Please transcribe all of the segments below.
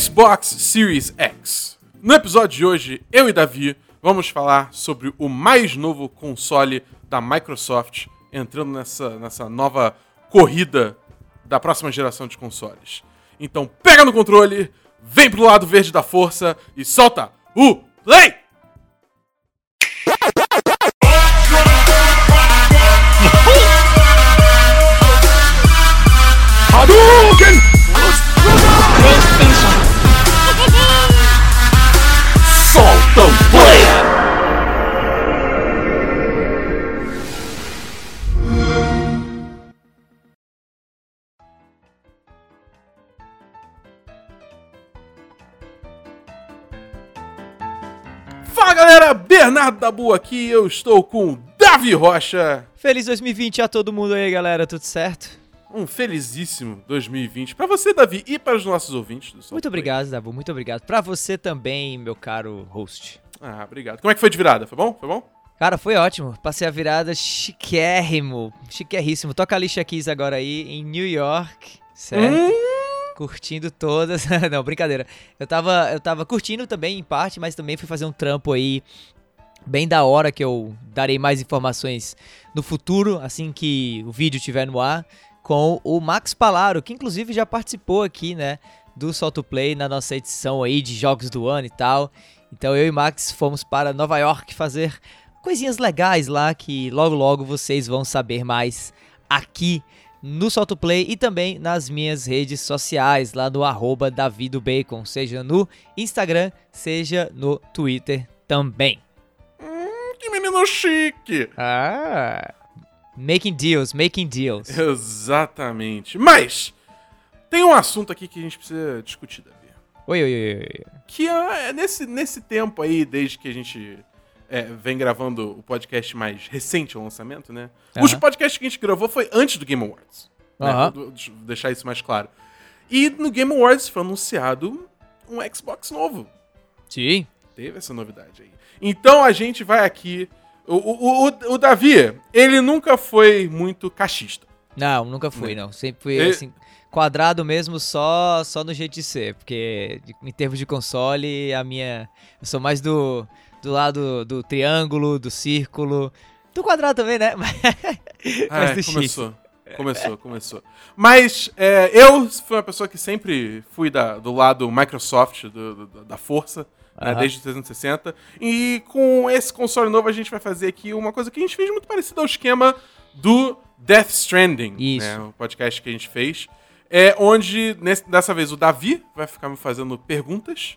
Xbox Series X. No episódio de hoje, eu e Davi vamos falar sobre o mais novo console da Microsoft entrando nessa, nessa nova corrida da próxima geração de consoles. Então pega no controle, vem pro lado verde da força e solta o play! Galera, Bernardo Dabu aqui, eu estou com o Davi Rocha. Feliz 2020 a todo mundo aí, galera, tudo certo? Um felizíssimo 2020 pra você, Davi, e para os nossos ouvintes do Muito Play. obrigado, Dabu, muito obrigado. Pra você também, meu caro host. Ah, obrigado. Como é que foi de virada? Foi bom? Foi bom? Cara, foi ótimo. Passei a virada chiquérrimo, chiquérrimo. Toca a lixa Keys agora aí em New York, certo? Hum, Curtindo todas. Não, brincadeira. Eu tava, eu tava curtindo também em parte, mas também fui fazer um trampo aí bem da hora que eu darei mais informações no futuro, assim que o vídeo estiver no ar, com o Max Palaro, que inclusive já participou aqui, né, do Solto Play na nossa edição aí de jogos do ano e tal. Então eu e Max fomos para Nova York fazer coisinhas legais lá que logo logo vocês vão saber mais aqui no Solto Play e também nas minhas redes sociais, lá no arroba davidobacon, seja no Instagram, seja no Twitter também. Que menino chique. Ah, making deals, making deals. Exatamente. Mas, tem um assunto aqui que a gente precisa discutir, Davi. Oi, oi, oi, oi. Que é nesse, nesse tempo aí, desde que a gente é, vem gravando o podcast mais recente ao lançamento, né? O Aham. podcast que a gente gravou foi antes do Game Awards. né? Deixa eu deixar isso mais claro. E no Game Awards foi anunciado um Xbox novo. Sim. Teve essa novidade aí. Então a gente vai aqui. O, o, o, o Davi, ele nunca foi muito cachista. Não, nunca fui, não. Sempre fui, E- assim, quadrado mesmo só, só no jeito de ser. Porque em termos de console, a minha... Eu sou mais do, do lado do triângulo, do círculo... Do quadrado também, né? Mas, É, do X. começou. Começou, começou. Mas é, eu fui uma pessoa que sempre fui da- do lado Microsoft, do- do- da força, né, desde o 360. E com esse console novo a gente vai fazer aqui uma coisa que a gente fez muito parecida ao esquema do Death Stranding, Isso. né, o podcast que a gente fez. É onde, nesse- dessa vez, o Davi vai ficar me fazendo perguntas.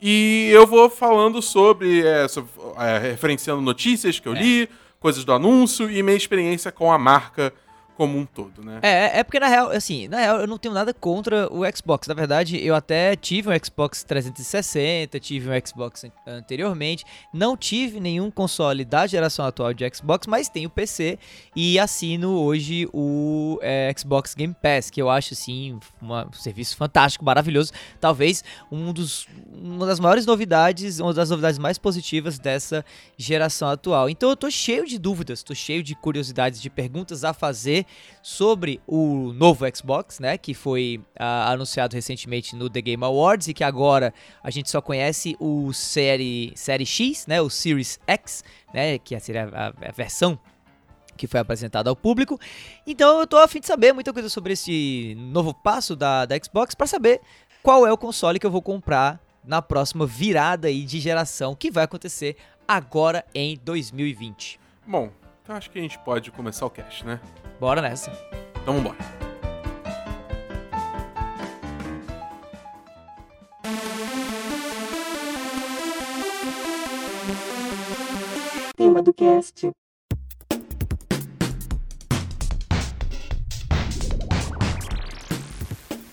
E eu vou falando sobre, é, sobre, é, referenciando notícias que eu li, coisas do anúncio e minha experiência com a marca como um todo, né? É, é porque na real, assim, na real eu não tenho nada contra o Xbox. Na verdade, eu até tive um Xbox 360, tive um Xbox an- anteriormente, não tive nenhum console da geração atual de Xbox, mas tenho PC e assino hoje o é, Xbox Game Pass, que eu acho assim uma- um serviço fantástico, maravilhoso, talvez um dos, uma das maiores novidades, uma das novidades mais positivas dessa geração atual. Então eu tô cheio de dúvidas, tô cheio de curiosidades, de perguntas a fazer sobre o novo Xbox, né, que foi ah, anunciado recentemente no The Game Awards e que agora a gente só conhece o série série X, né, o Series X, né, que seria a, a versão que foi apresentada ao público. Então eu tô fim de saber muita coisa sobre esse novo passo da, da Xbox para saber qual é o console que eu vou comprar na próxima virada aí de geração que vai acontecer agora em 2020. Bom, então acho que a gente pode começar o cast, né? Bora nessa. Então vambora. Tema do cast.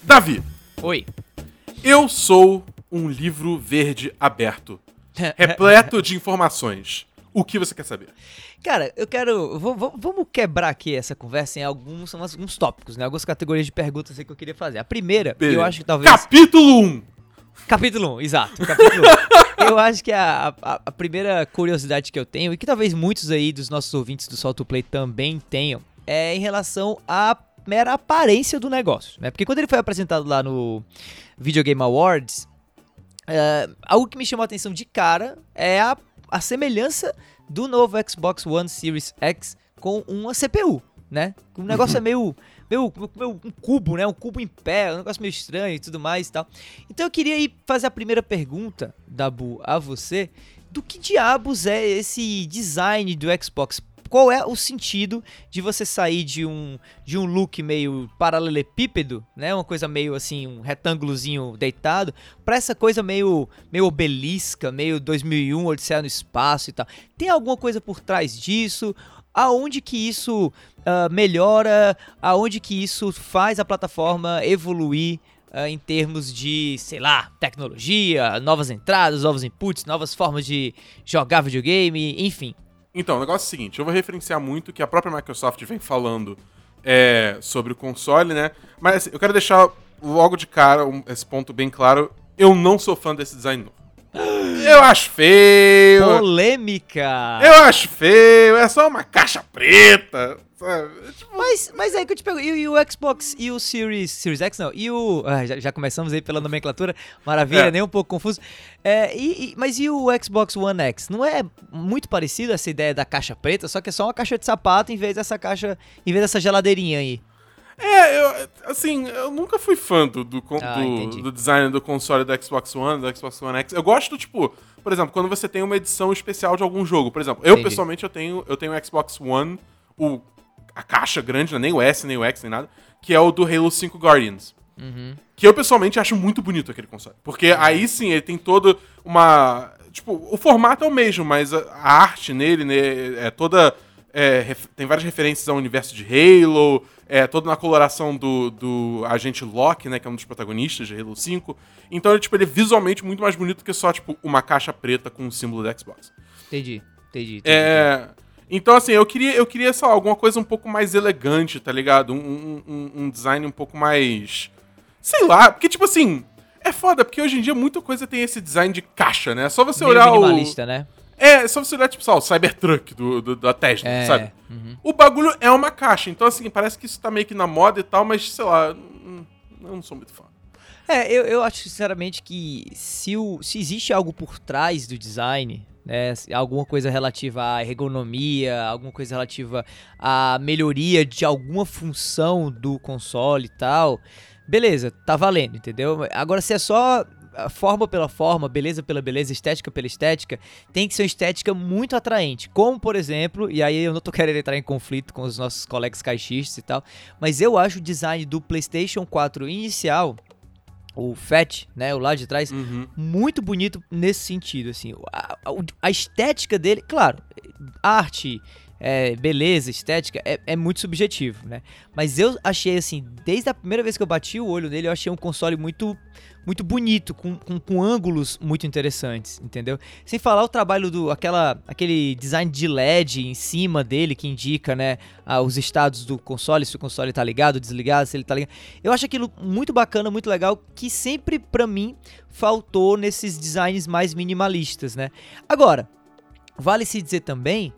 Davi, Oi. eu sou um livro verde aberto, repleto de informações. O que você quer saber? Cara, eu quero. vamos quebrar aqui essa conversa em alguns, alguns tópicos, né? Algumas categorias de perguntas aí que eu queria fazer. A primeira, eu acho que talvez. Capítulo 1. Capítulo 1, exato. Capítulo 1. eu acho que a, a, a primeira curiosidade que eu tenho, e que talvez muitos aí dos nossos ouvintes do Solto Play também tenham, é em relação à mera aparência do negócio, né? Porque quando ele foi apresentado lá no Video Game Awards, é, algo que me chamou a atenção de cara é a, a semelhança do novo Xbox One Series X com uma CPU, né? O negócio é meio, meio, meio um cubo, né? Um cubo em pé, um negócio meio estranho e tudo mais e tal. Então eu queria ir fazer a primeira pergunta, Dabu, a você. Do que diabos é esse design do Xbox? Qual é o sentido de você sair de um, de um look meio paralelepípedo, né? Uma coisa meio assim, um retângulozinho deitado, pra essa coisa meio, meio obelisca, meio 2001, Odisseia no Espaço e tal. Tem alguma coisa por trás disso? Aonde que isso ah, melhora? Aonde que isso faz a plataforma evoluir? ah, em termos de, sei lá, tecnologia, novas entradas, novos inputs, novas formas de jogar videogame, enfim. Então, o negócio é o seguinte, eu vou referenciar muito que a própria Microsoft vem falando é, sobre o console, né? Mas assim, eu quero deixar logo de cara um- esse ponto bem claro. Eu não sou fã desse design novo. Eu acho feio. Polêmica! Eu acho feio. É só uma caixa preta. Sabe? Tipo, Mas, mas aí que eu te pergunto, e, e o Xbox e o Series, Series X não, e o, ah, já, já começamos aí pela nomenclatura, maravilha, É. nem um pouco confuso, é, e, e- mas e o Xbox One X? Não é muito parecido essa ideia da caixa preta, só que é só uma caixa de sapato em vez dessa caixa, em vez dessa geladeirinha aí? É, eu, assim, eu nunca fui fã do, do, Ah, do- do design do console do Xbox One, do Xbox One X. Eu gosto, tipo, por exemplo, quando você tem uma edição especial de algum jogo. Por exemplo, eu Entendi. pessoalmente eu tenho, eu tenho o Xbox One, o, a caixa grande, não é nem o S, nem o X, nem nada, que é o do Halo 5 Guardians. Uhum. Que eu pessoalmente acho muito bonito aquele console. Porque aí sim ele tem todo uma. Tipo, o formato é o mesmo, mas a, a arte nele né, é toda. É, tem várias referências ao universo de Halo, é toda na coloração do, do agente Locke, né? Que é um dos protagonistas de Halo 5. Então ele, tipo, ele é visualmente muito mais bonito que só, tipo, uma caixa preta com o símbolo do Xbox. Entendi, entendi. entendi. É. Então, assim, eu queria, eu queria, sei lá, alguma coisa um pouco mais elegante, tá ligado? Um, um- um- design um pouco mais. Sei lá, porque, tipo assim. É foda, porque hoje em dia muita coisa tem esse design de caixa, né? É só você Meio olhar minimalista, o. né? É, é só você olhar, tipo, lá, o Cybertruck do, do- da Tesla, É, sabe? uhum. O bagulho é uma caixa. Então, assim, parece que isso tá meio que na moda e tal, mas, sei lá, eu não sou muito fã. É, eu, eu acho sinceramente que se, o, se existe algo por trás do design, né, alguma coisa relativa à ergonomia, alguma coisa relativa à melhoria de alguma função do console e tal, beleza, tá valendo, entendeu? Agora, se é só forma pela forma, beleza pela beleza, estética pela estética, tem que ser uma estética muito atraente. Como, por exemplo, e aí eu não tô querendo entrar em conflito com os nossos colegas caixistas e tal, mas eu acho o design do PlayStation 4 inicial o Fat, né, o lá de trás, Uhum. muito bonito nesse sentido, assim, a, a- a estética dele, claro, arte, é, beleza, estética, é, é muito subjetivo, né, mas eu achei, assim, desde a primeira vez que eu bati o olho nele, eu achei um console muito, muito bonito, com, com, com ângulos muito interessantes, entendeu? Sem falar o trabalho do, aquela, aquele design de LED em cima dele, que indica, né, os estados do console, se o console tá ligado, desligado, se ele tá ligado, eu acho aquilo muito bacana, muito legal, que sempre pra mim faltou nesses designs mais minimalistas, né? Agora, vale se dizer também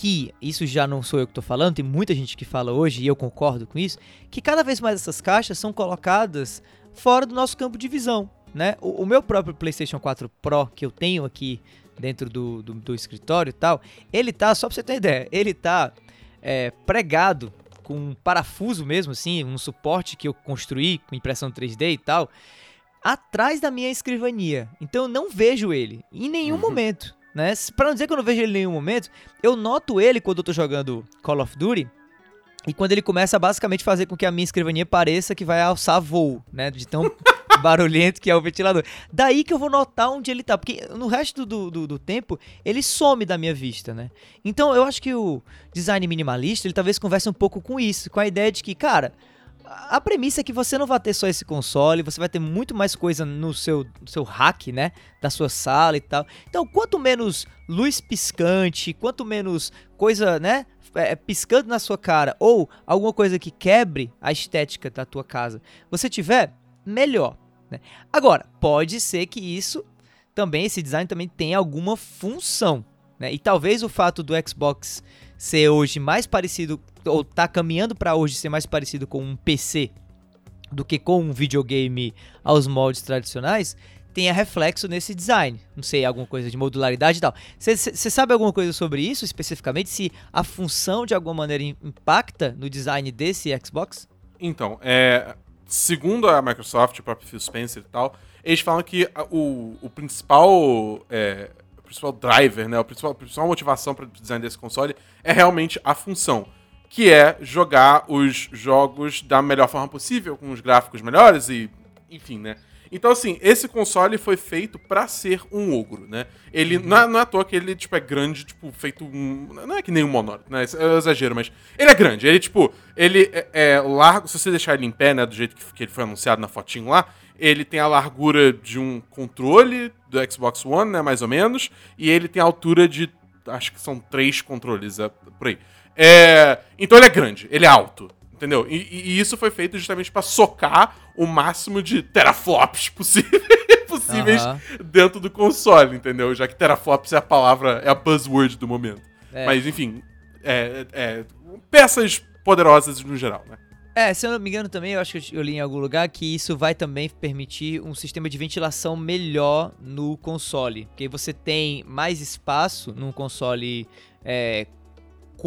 que isso já não sou eu que tô falando, tem muita gente que fala hoje e eu concordo com isso, que cada vez mais essas caixas são colocadas fora do nosso campo de visão, né? O, o meu próprio PlayStation 4 Pro que eu tenho aqui dentro do, do, do escritório e tal, ele tá, só pra você ter ideia, ele tá é, pregado com um parafuso mesmo, assim, um suporte que eu construí com impressão 3D e tal, atrás da minha escrivania. Então eu não vejo ele em nenhum Uhum. momento, né? Pra não dizer que eu não vejo ele em nenhum momento, eu noto ele quando eu tô jogando Call of Duty e quando ele começa a basicamente fazer com que a minha escrivania pareça que vai alçar voo, né? De tão barulhento que é o ventilador. Daí que eu vou notar onde ele tá, porque no resto do, do, do tempo ele some da minha vista, né? Então eu acho que o design minimalista ele talvez converse um pouco com isso, com a ideia de que, cara, a premissa é que você não vai ter só esse console, você vai ter muito mais coisa no seu, no seu rack, né? Da sua sala e tal. Então, quanto menos luz piscante, quanto menos coisa, né? é, piscando na sua cara, ou alguma coisa que quebre a estética da tua casa, você tiver, melhor. Né? Agora, pode ser que isso também, esse design também tenha alguma função. Né? E talvez o fato do Xbox ser hoje mais parecido, ou tá caminhando para hoje ser mais parecido com um PC do que com um videogame aos moldes tradicionais, tenha reflexo nesse design. Não sei, alguma coisa de modularidade e tal. Você sabe alguma coisa sobre isso especificamente? Se a função de alguma maneira im- impacta no design desse Xbox? Então, é, segundo a Microsoft, o próprio Phil Spencer e tal, eles falam que o, o principal é, o principal driver, né, a principal, a principal motivação para o design desse console é realmente a função, que é jogar os jogos da melhor forma possível, com os gráficos melhores e, enfim, né. Então, assim, esse console foi feito pra ser um ogro, né? Ele, não, é, não é à toa que ele, tipo, é grande, tipo, feito um... Não é que nem um monólito, né? É um exagero, mas... Ele é grande, ele, tipo... Ele é, é largo... Se você deixar ele em pé, né? Do jeito que, que ele foi anunciado na fotinho lá... Ele tem a largura de um controle do Xbox One, né? Mais ou menos. E ele tem a altura de... Acho que são três controles, é, por aí. É, então ele é grande, ele é alto. Entendeu? E, e- isso foi feito justamente pra socar o máximo de teraflops possíveis, possíveis dentro do console, entendeu? Já que teraflops é a palavra, é a buzzword do momento. É. Mas, enfim, é, é- peças poderosas no geral, né? É, se eu não me engano também, eu acho que eu li em algum lugar que isso vai também permitir um sistema de ventilação melhor no console. Porque você tem mais espaço num console é,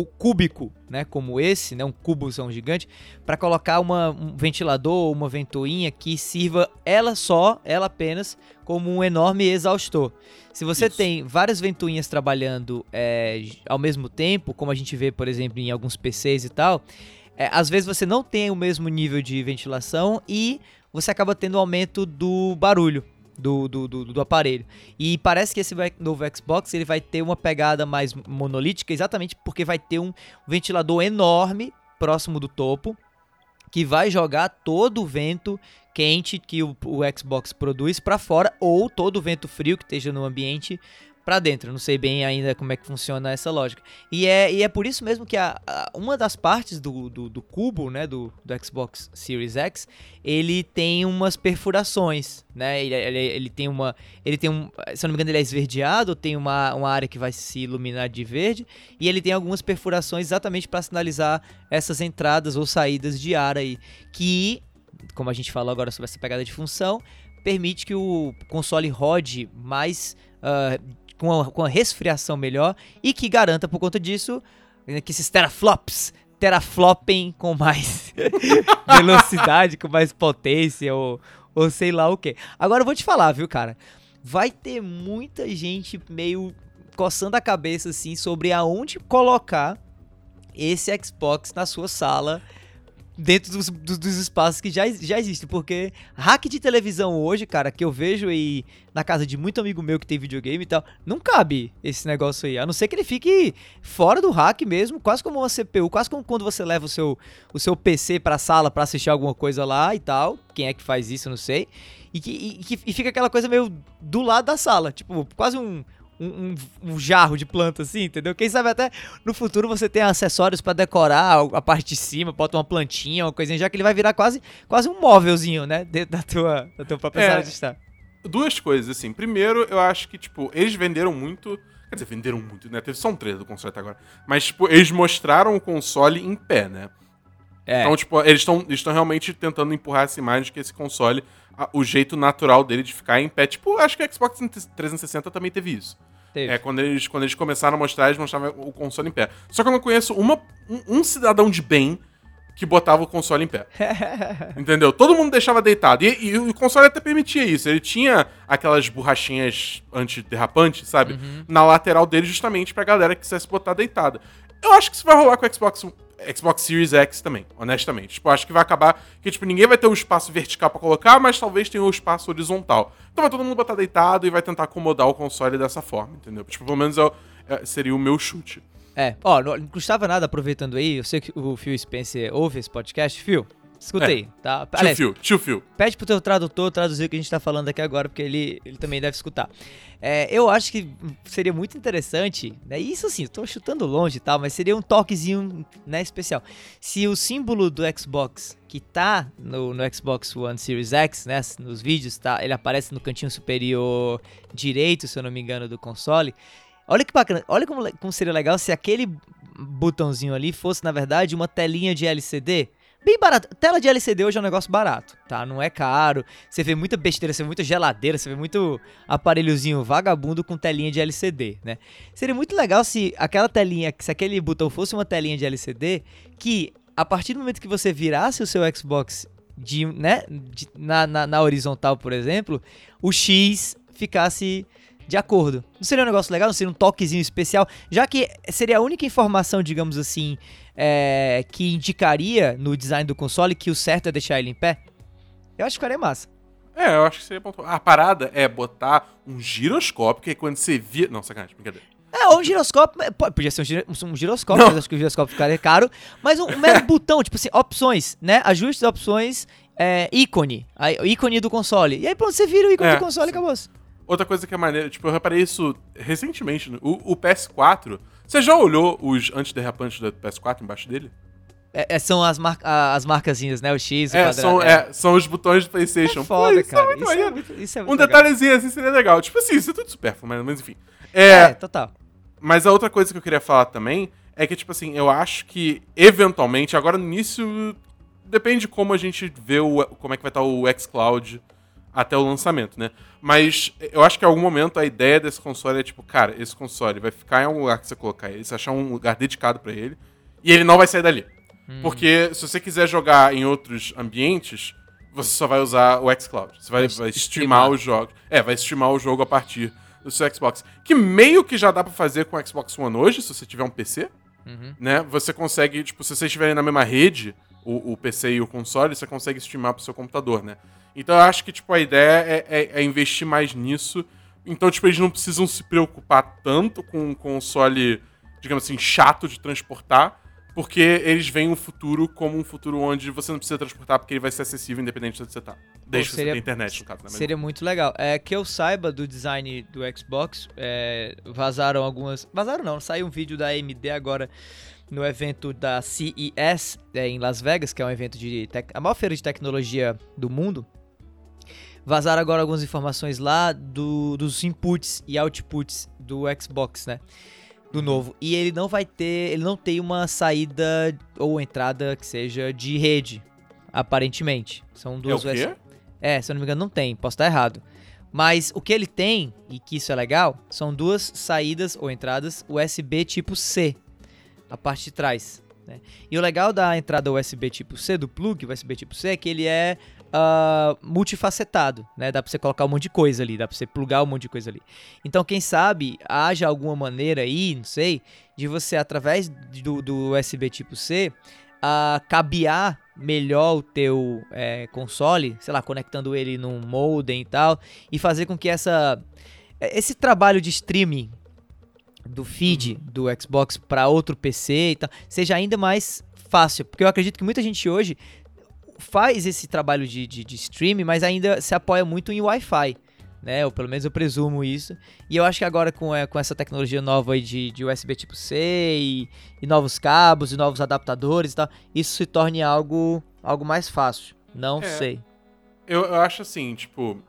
cúbico, né, como esse, né, um cubozão gigante, para colocar uma, um ventilador ou uma ventoinha que sirva ela só, ela apenas, como um enorme exaustor. Se você Isso. tem várias ventoinhas trabalhando é, ao mesmo tempo, como a gente vê, por exemplo, em alguns PCs e tal, é, às vezes você não tem o mesmo nível de ventilação e você acaba tendo um aumento do barulho do, do, do, do aparelho. E parece que esse novo Xbox ele vai ter uma pegada mais monolítica, exatamente porque vai ter um ventilador enorme próximo do topo que vai jogar todo o vento quente que o, o Xbox produz para fora ou todo o vento frio que esteja no ambiente para dentro. Não sei bem ainda como é que funciona essa lógica. E é, e é por isso mesmo que a, a- uma das partes do, do, do cubo, né, do, do Xbox Series X, ele tem umas perfurações, né? Ele, ele, ele tem uma, ele tem um, se eu não me engano, ele é esverdeado, tem uma, uma área que vai se iluminar de verde e ele tem algumas perfurações exatamente para sinalizar essas entradas ou saídas de ar aí, que, como a gente falou agora sobre essa pegada de função, permite que o console rode mais ah, com, a, com resfriação melhor e que garanta por conta disso né, que esses teraflops teraflopem com mais velocidade, com mais potência ou, ou sei lá o que. Agora eu vou te falar, viu, cara? Vai ter muita gente meio coçando a cabeça assim sobre aonde colocar esse Xbox na sua sala dentro dos, dos, dos espaços que já, já existem. Porque hack de televisão hoje, cara, que eu vejo aí na casa de muito amigo meu que tem videogame e tal, não cabe esse negócio aí. A não ser que ele fique fora do hack mesmo, quase como uma CPU, quase como quando você leva o seu, o seu PC pra sala pra assistir alguma coisa lá e tal. Quem é que faz isso, não sei. E, que, e, que- e fica aquela coisa meio do lado da sala, tipo, quase um. Um, um- um jarro de planta assim, entendeu? Quem sabe até no futuro você tem acessórios pra decorar a parte de cima, bota uma plantinha, uma coisinha, já que ele vai virar quase, quase um móvelzinho, né? Dentro da tua, da tua própria É. sala de estar. Duas coisas, assim. Primeiro, eu acho que, tipo, eles venderam muito. Quer dizer, venderam muito, né? Teve só um trailer do console até agora. Mas, tipo, eles mostraram o console em pé, né? É. Então, tipo, eles estão eles tão realmente tentando empurrar essa imagem de que esse console, a- o jeito natural dele de ficar em pé. Tipo, acho que o Xbox 360 também teve isso. Teve. É, quando eles, quando eles começaram a mostrar, eles mostravam o console em pé. Só que eu não conheço uma, um, um cidadão de bem que botava o console em pé. Entendeu? Todo mundo deixava deitado. E, e o console até permitia isso. Ele tinha aquelas borrachinhas antiderrapantes, sabe? Na lateral dele, justamente pra galera que quisesse botar deitada. Eu acho que isso vai rolar com o Xbox, Xbox Series X também, honestamente. Tipo, eu acho que vai acabar que, tipo, ninguém vai ter o espaço vertical pra colocar, mas talvez tenha o espaço horizontal. Então vai todo mundo botar deitado e vai tentar acomodar o console dessa forma, entendeu? Tipo, pelo menos o- é- seria o meu chute. É, ó, não custava nada aproveitando aí, eu sei que o Phil Spencer ouve esse podcast. Phil, escuta É. tá? Tio Phil, tio Phil. pede pro teu tradutor traduzir o que a gente tá falando aqui agora, porque ele, ele também deve escutar. É, eu acho que seria muito interessante, né? Isso assim, tô chutando longe e tal, mas seria um toquezinho, né, especial. Se o símbolo do Xbox que tá no, no Xbox One Series X, né, nos vídeos, tá, ele aparece no cantinho superior direito, se eu não me engano, do console. Olha que bacana, olha como, como seria legal se aquele botãozinho ali fosse, na verdade, uma telinha de LCD. Bem barato. Tela de LCD hoje é um negócio barato, tá? Não é caro. Você vê muita besteira, você vê muita geladeira, você vê muito aparelhozinho vagabundo com telinha de LCD, né? Seria muito legal se aquela telinha, se aquele botão fosse uma telinha de LCD que a partir do momento que você virasse o seu Xbox de, né, de- na, na, na horizontal, por exemplo, o X ficasse de acordo. Não seria um negócio legal? Não seria um toquezinho especial? Já que seria a única informação, digamos assim, é, que indicaria no design do console que o certo é deixar ele em pé? Eu acho que ficaria massa. É, eu acho que seria pontual. A parada é botar um giroscópio, que quando você vira. Não, sacanagem, brincadeira. É, ou um giroscópio. Podia ser um, um giroscópio, mas acho que o giroscópio ficaria caro. Mas um, um mero botão, tipo assim, opções, né? Ajustes, opções, é, ícone. Aí, ícone do console. E aí pronto, você vira o ícone É, do console e acabou. Outra coisa que é maneira, tipo, eu reparei isso recentemente. O, o PS4. Você já olhou os antiderrapantes do PS4 embaixo dele? É, é, são as, mar as marcazinhas, né? O X, o É, quadrado. são, é, são os botões do PlayStation. É foda, Pô, isso cara. É isso, é muito, isso é um muito legal. detalhezinho assim seria legal. Tipo assim, isso é tudo supérfluo, mas, enfim. É, É, total. Mas a outra coisa que eu queria falar também é que, tipo assim, eu acho que, eventualmente, agora no início, depende de como a gente vê o, como é que vai estar o xCloud até o lançamento, né? Mas eu acho que em algum momento a ideia desse console é, tipo, cara, esse console vai ficar em algum lugar que você colocar ele, você achar um lugar dedicado pra ele, e ele não vai sair dali. Porque se você quiser jogar em outros ambientes, você só vai usar o xCloud. Você vai, Vai vai streamar. streamar os jogos. É, vai streamar o jogo a partir do seu Xbox. Que meio que já dá pra fazer com o Xbox One hoje, se você tiver um PC. Uhum. Né? Você consegue, tipo, se vocês estiverem na mesma rede, o, o PC e o console, você consegue streamar pro seu computador, né? Então eu acho que, tipo, a ideia é, é- é investir mais nisso. Então, tipo, eles não precisam se preocupar tanto com um console, digamos assim, chato de transportar, porque eles veem o futuro como um futuro onde você não precisa transportar porque ele vai ser acessível independente de onde você tá. Desde que você seria- tenha internet, no caso, né? Seria muito legal. É que eu saiba do design do Xbox, é, vazaram algumas. Vazaram não, saiu um vídeo da AMD agora no evento da CES é, em Las Vegas, que é um evento de a maior feira de tecnologia do mundo. Vazaram agora algumas informações lá do- dos inputs e outputs do Xbox, né? Do novo. E ele não vai ter. Ele não tem uma saída ou entrada que seja de rede, aparentemente. São É duas versões. É, se eu não me engano, não tem, posso estar errado. Mas o que ele tem, e que isso é legal, são duas saídas ou entradas USB tipo C, a parte de trás. né? E o legal da entrada USB tipo C, do plug USB tipo C, é que ele é ah, multifacetado, né? Dá pra você colocar um monte de coisa ali, dá pra você plugar um monte de coisa ali. Então, quem sabe, haja alguma maneira aí, não sei, de você, através do, do USB tipo C, a cabear melhor o teu é, console, sei lá, conectando ele num modem e tal, e fazer com que essa esse trabalho de streaming do feed do Xbox para outro PC e tal seja ainda mais fácil, porque eu acredito que muita gente hoje faz esse trabalho de, de, de streaming, mas ainda se apoia muito em Wi-Fi. Né, ou pelo menos eu presumo isso. E eu acho que agora com, é, com essa tecnologia nova aí de, de USB tipo C e, e novos cabos e novos adaptadores e tal, isso se torne algo, algo mais fácil. Não É. sei. Eu, eu acho assim, tipo.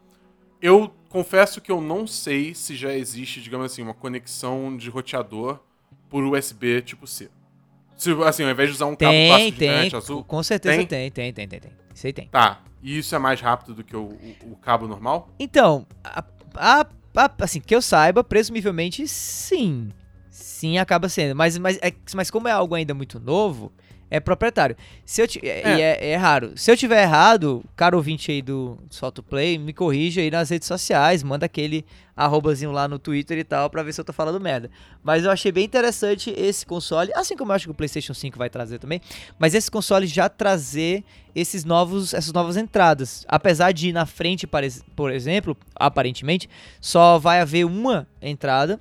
Eu confesso que eu não sei se já existe, digamos assim, uma conexão de roteador por USB tipo C. Se, assim, ao invés de usar um cabo Tem, clássico de tem. internet azul. Com certeza Tem? tem, tem, tem, tem, tem. Isso aí tem. Tá. E isso é mais rápido do que o, o- o cabo normal? Então, a- a- a- assim, que eu saiba, presumivelmente sim. Sim, acaba sendo. Mas, mas, é- mas como é algo ainda muito novo, é proprietário. Se eu ti- é, É. E é, é raro. Se eu tiver errado, caro ouvinte aí do Solto Play, me corrija aí nas redes sociais, manda aquele arrobazinho lá no Twitter e tal, pra ver se eu tô falando merda. Mas eu achei bem interessante esse console, assim como eu acho que o PlayStation 5 vai trazer também, mas esse console já trazer esses novos, essas novas entradas. Apesar de na frente, por exemplo, aparentemente, só vai haver uma entrada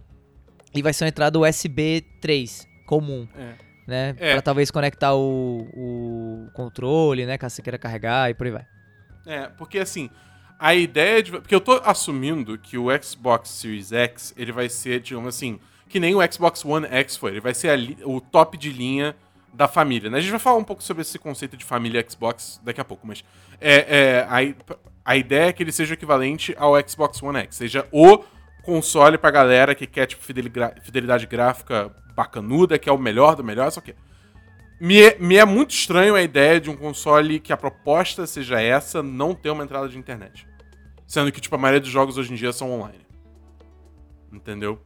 e vai ser uma entrada USB 3 comum, É. né? É. Pra talvez conectar o, o controle, né? Caso você queira carregar e por aí vai. É, porque assim, a ideia de. Porque eu tô assumindo que o Xbox Series X, ele vai ser, digamos assim, que nem o Xbox One X foi. Ele vai ser li- o top de linha da família, né? A gente vai falar um pouco sobre esse conceito de família Xbox daqui a pouco, mas é, é, a, a ideia é que ele seja equivalente ao Xbox One X, seja o console pra galera que quer, tipo, fidelidade gráfica bacanuda, que é o melhor do melhor, só que Me é, me é muito estranho a ideia de um console que a proposta seja essa, não ter uma entrada de internet. Sendo que, tipo, a maioria dos jogos hoje em dia são online. Entendeu?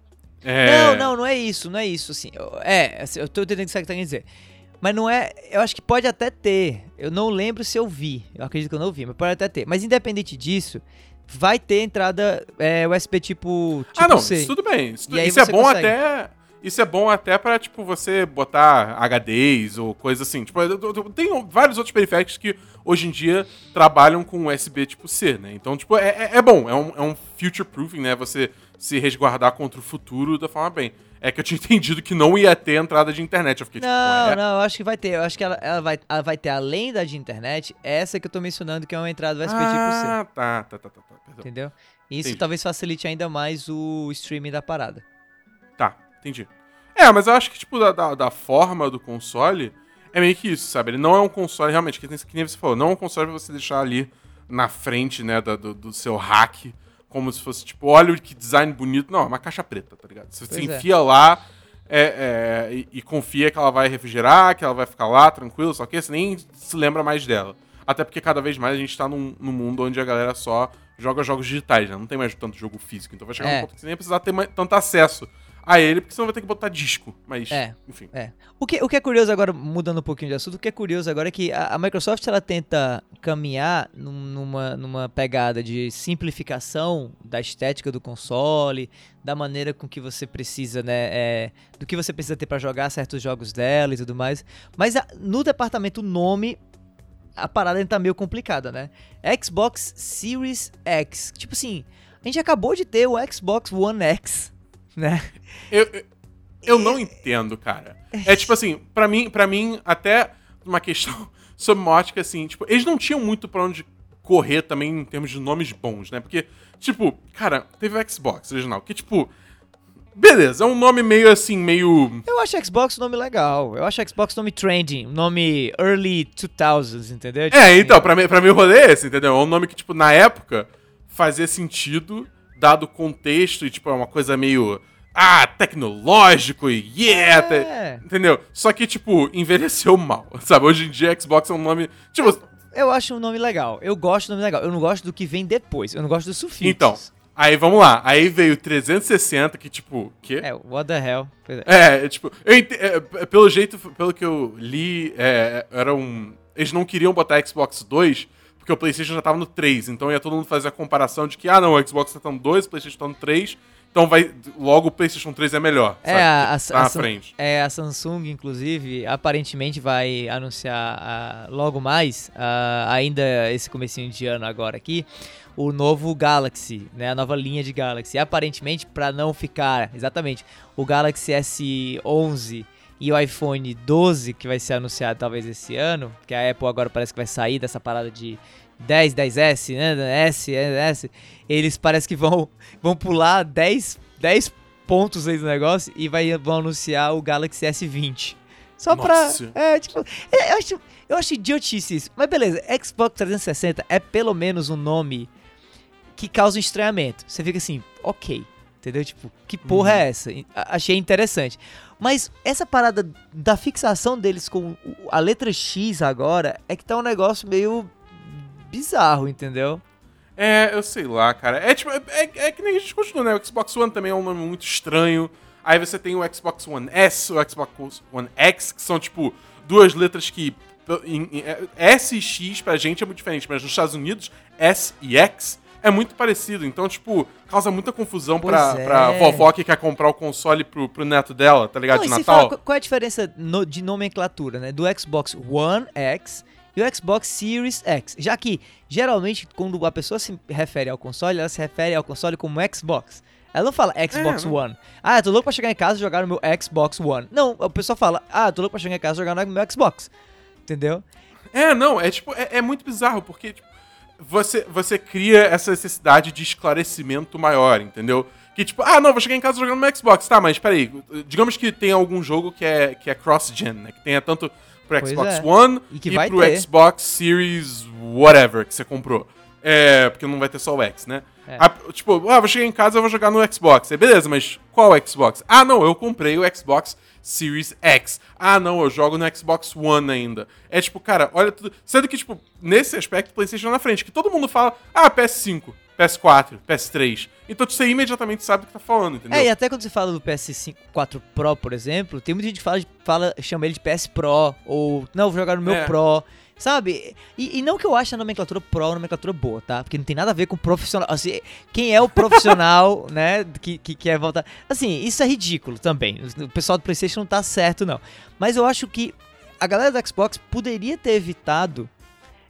É... Não, não, não é isso, não é isso, assim. Eu- É, assim, eu tô entendendo o que você tá querendo dizer. Mas não é. Eu acho que pode até ter. Eu não lembro se eu vi. Eu acredito que eu não vi, mas pode até ter. Mas independente disso, vai ter entrada é, USB tipo, tipo ah, não, C. isso tudo bem. Isso, E isso é bom consegue. até. Isso é bom até pra, tipo, você botar HDs ou coisa assim. Tipo, tem vários outros periféricos que hoje em dia trabalham com USB tipo C, né? Então, tipo, é, é- é bom. É um, é um future proofing, né? Você se resguardar contra o futuro da forma bem. É que eu tinha entendido que não ia ter entrada de internet. Eu fiquei Não, tipo, é, não, eu acho que vai ter. Eu acho que ela, ela vai, ela vai ter, além da de internet, essa que eu tô mencionando, que é uma entrada USB tipo C. Ah, tá, tá, tá, tá, tá. Entendeu? Isso Entendi. talvez facilite ainda mais o streaming da parada. Tá, entendi. É, mas eu acho que, tipo, da, da, da forma do console, é meio que isso, sabe? Ele não é um console, realmente, que, nem- que nem você falou, não é um console pra você deixar ali na frente, né, da- do, do seu hack, como se fosse, tipo, olha que design bonito. Não, é uma caixa preta, tá ligado? Você, Pois é. enfia lá é, é, e, e confia que ela vai refrigerar, que ela vai ficar lá tranquila, só que você nem se lembra mais dela. Até porque cada vez mais a gente tá num, num mundo onde a galera só joga jogos digitais, né? Não tem mais tanto jogo físico. Então vai chegar É. um ponto que você nem vai precisar ter mais- tanto acesso a ele, porque senão vai ter que botar disco. Mas, É. enfim. É. O que, o que é curioso agora, mudando um pouquinho de assunto, o que é curioso agora é que a, a Microsoft ela tenta caminhar num- numa, numa pegada de simplificação da estética do console, da maneira com que você precisa, né, é, do que você precisa ter pra jogar certos jogos dela e tudo mais. Mas a- no departamento nome, a parada ainda tá meio complicada, né? Xbox Series X. Tipo assim, a gente acabou de ter o Xbox One X, né? Eu, eu, não entendo, cara. É tipo assim, pra mim, pra mim até uma questão sobre uma ótica assim, tipo, eles não tinham muito pra onde correr também em termos de nomes bons, né? Porque, tipo, cara, teve o Xbox original, que tipo, beleza, é um nome meio assim, meio Eu acho Xbox um nome legal. Eu acho Xbox um nome trending, um nome early 2000s, entendeu? Tipo É, então, pra mim, pra mim o rolê é esse, entendeu? É um nome que, tipo, na época fazia sentido, dado o contexto, e, tipo, é uma coisa meio. Ah, tecnológico e yeah! te- É. Entendeu? Só que, tipo, envelheceu mal, sabe? Hoje em dia, Xbox é um nome. Tipo, Eu acho um nome legal. Eu gosto do nome legal. Eu não gosto do que vem depois. Eu não gosto dos sufixos. então. Aí vamos lá. Aí veio o 360, que, tipo, quê? É, what the hell. Pois é. É, é, tipo, eu ente- é, é, pelo jeito, pelo que eu li, é, era um. Eles não queriam botar Xbox 2, porque o PlayStation já tava no 3. Então ia todo mundo fazer a comparação de que, ah, não, o Xbox tá no 2, o PlayStation tá no 3. Então vai. Logo o PlayStation 3 é melhor. É, sabe? a, a, Tá na a Sam- frente. é, a Samsung, inclusive, aparentemente vai anunciar ah, logo mais, ah, ainda esse comecinho de ano agora aqui, o novo Galaxy, né, a nova linha de Galaxy. Aparentemente, para não ficar, exatamente, o Galaxy S11 e o iPhone 12, que vai ser anunciado talvez esse ano, que a Apple agora parece que vai sair dessa parada de 10, 10S, né, S, S, eles parece que vão, vão pular 10, 10 pontos aí do negócio e vai, vão anunciar o Galaxy S20. Só Nossa. pra. É, tipo. é, Eu acho, eu acho idiotice isso. Mas beleza, Xbox 360 é pelo menos um nome que causa um estranhamento. Você fica assim, ok. Entendeu? Tipo, que porra é essa? Achei interessante. Mas essa parada da fixação deles com a letra X agora é que tá um negócio meio bizarro, entendeu? É, eu sei lá, cara. É tipo, é, é- é que nem a gente continua, né? O Xbox One também é um nome muito estranho. Aí você tem o Xbox One S, o Xbox One X, que são, tipo, duas letras que. em- em- é- S e X pra gente é muito diferente, mas nos Estados Unidos, S e X é muito parecido. Então, tipo, causa muita confusão pra, é. pra vovó que quer comprar o console pro, pro neto dela, tá ligado? Não, De Natal. fala, qual- é a diferença no- de nomenclatura, né? Do Xbox One X e o Xbox Series X. Já que, geralmente, quando a pessoa se refere ao console, ela se refere ao console como Xbox. Ela não fala Xbox não. One. Ah, eu tô louco pra chegar em casa e jogar no meu Xbox One. Não, a pessoa fala, ah, eu tô louco pra chegar em casa e jogar no meu Xbox. Entendeu? É, não, é tipo, é, é muito bizarro, porque tipo, você, você cria essa necessidade de esclarecimento maior, entendeu? Que tipo, ah, não, vou chegar em casa jogando no Xbox, tá, mas peraí, digamos que tem algum jogo que é, que é cross-gen, né? Que tenha tanto pro Pois Xbox é. One E que e pro ter. Xbox Series whatever que você comprou. É, porque não vai ter só o X, né? É. A- tipo, ah, vou chegar em casa e vou jogar no Xbox. É beleza, mas qual Xbox? Ah, não, eu comprei o Xbox Series X. Ah, não, eu jogo no Xbox One ainda. É tipo, cara, olha tudo. Sendo que, tipo, nesse aspecto, PlayStation na frente, que todo mundo fala, ah, PS5, PS4, PS3. Então você imediatamente sabe o que tá falando, entendeu? É, e até quando você fala do PS5 4 Pro, por exemplo, tem muita gente que fala, fala chama ele de PS Pro, ou não, vou jogar no meu É. Pro, sabe? E, e não que eu ache a nomenclatura Pro uma nomenclatura boa, tá? Porque não tem nada a ver com profissional. Assim, quem é o profissional, né, que, que quer voltar. Assim, isso é ridículo também. O pessoal do PlayStation não tá certo, não. Mas eu acho que a galera do Xbox poderia ter evitado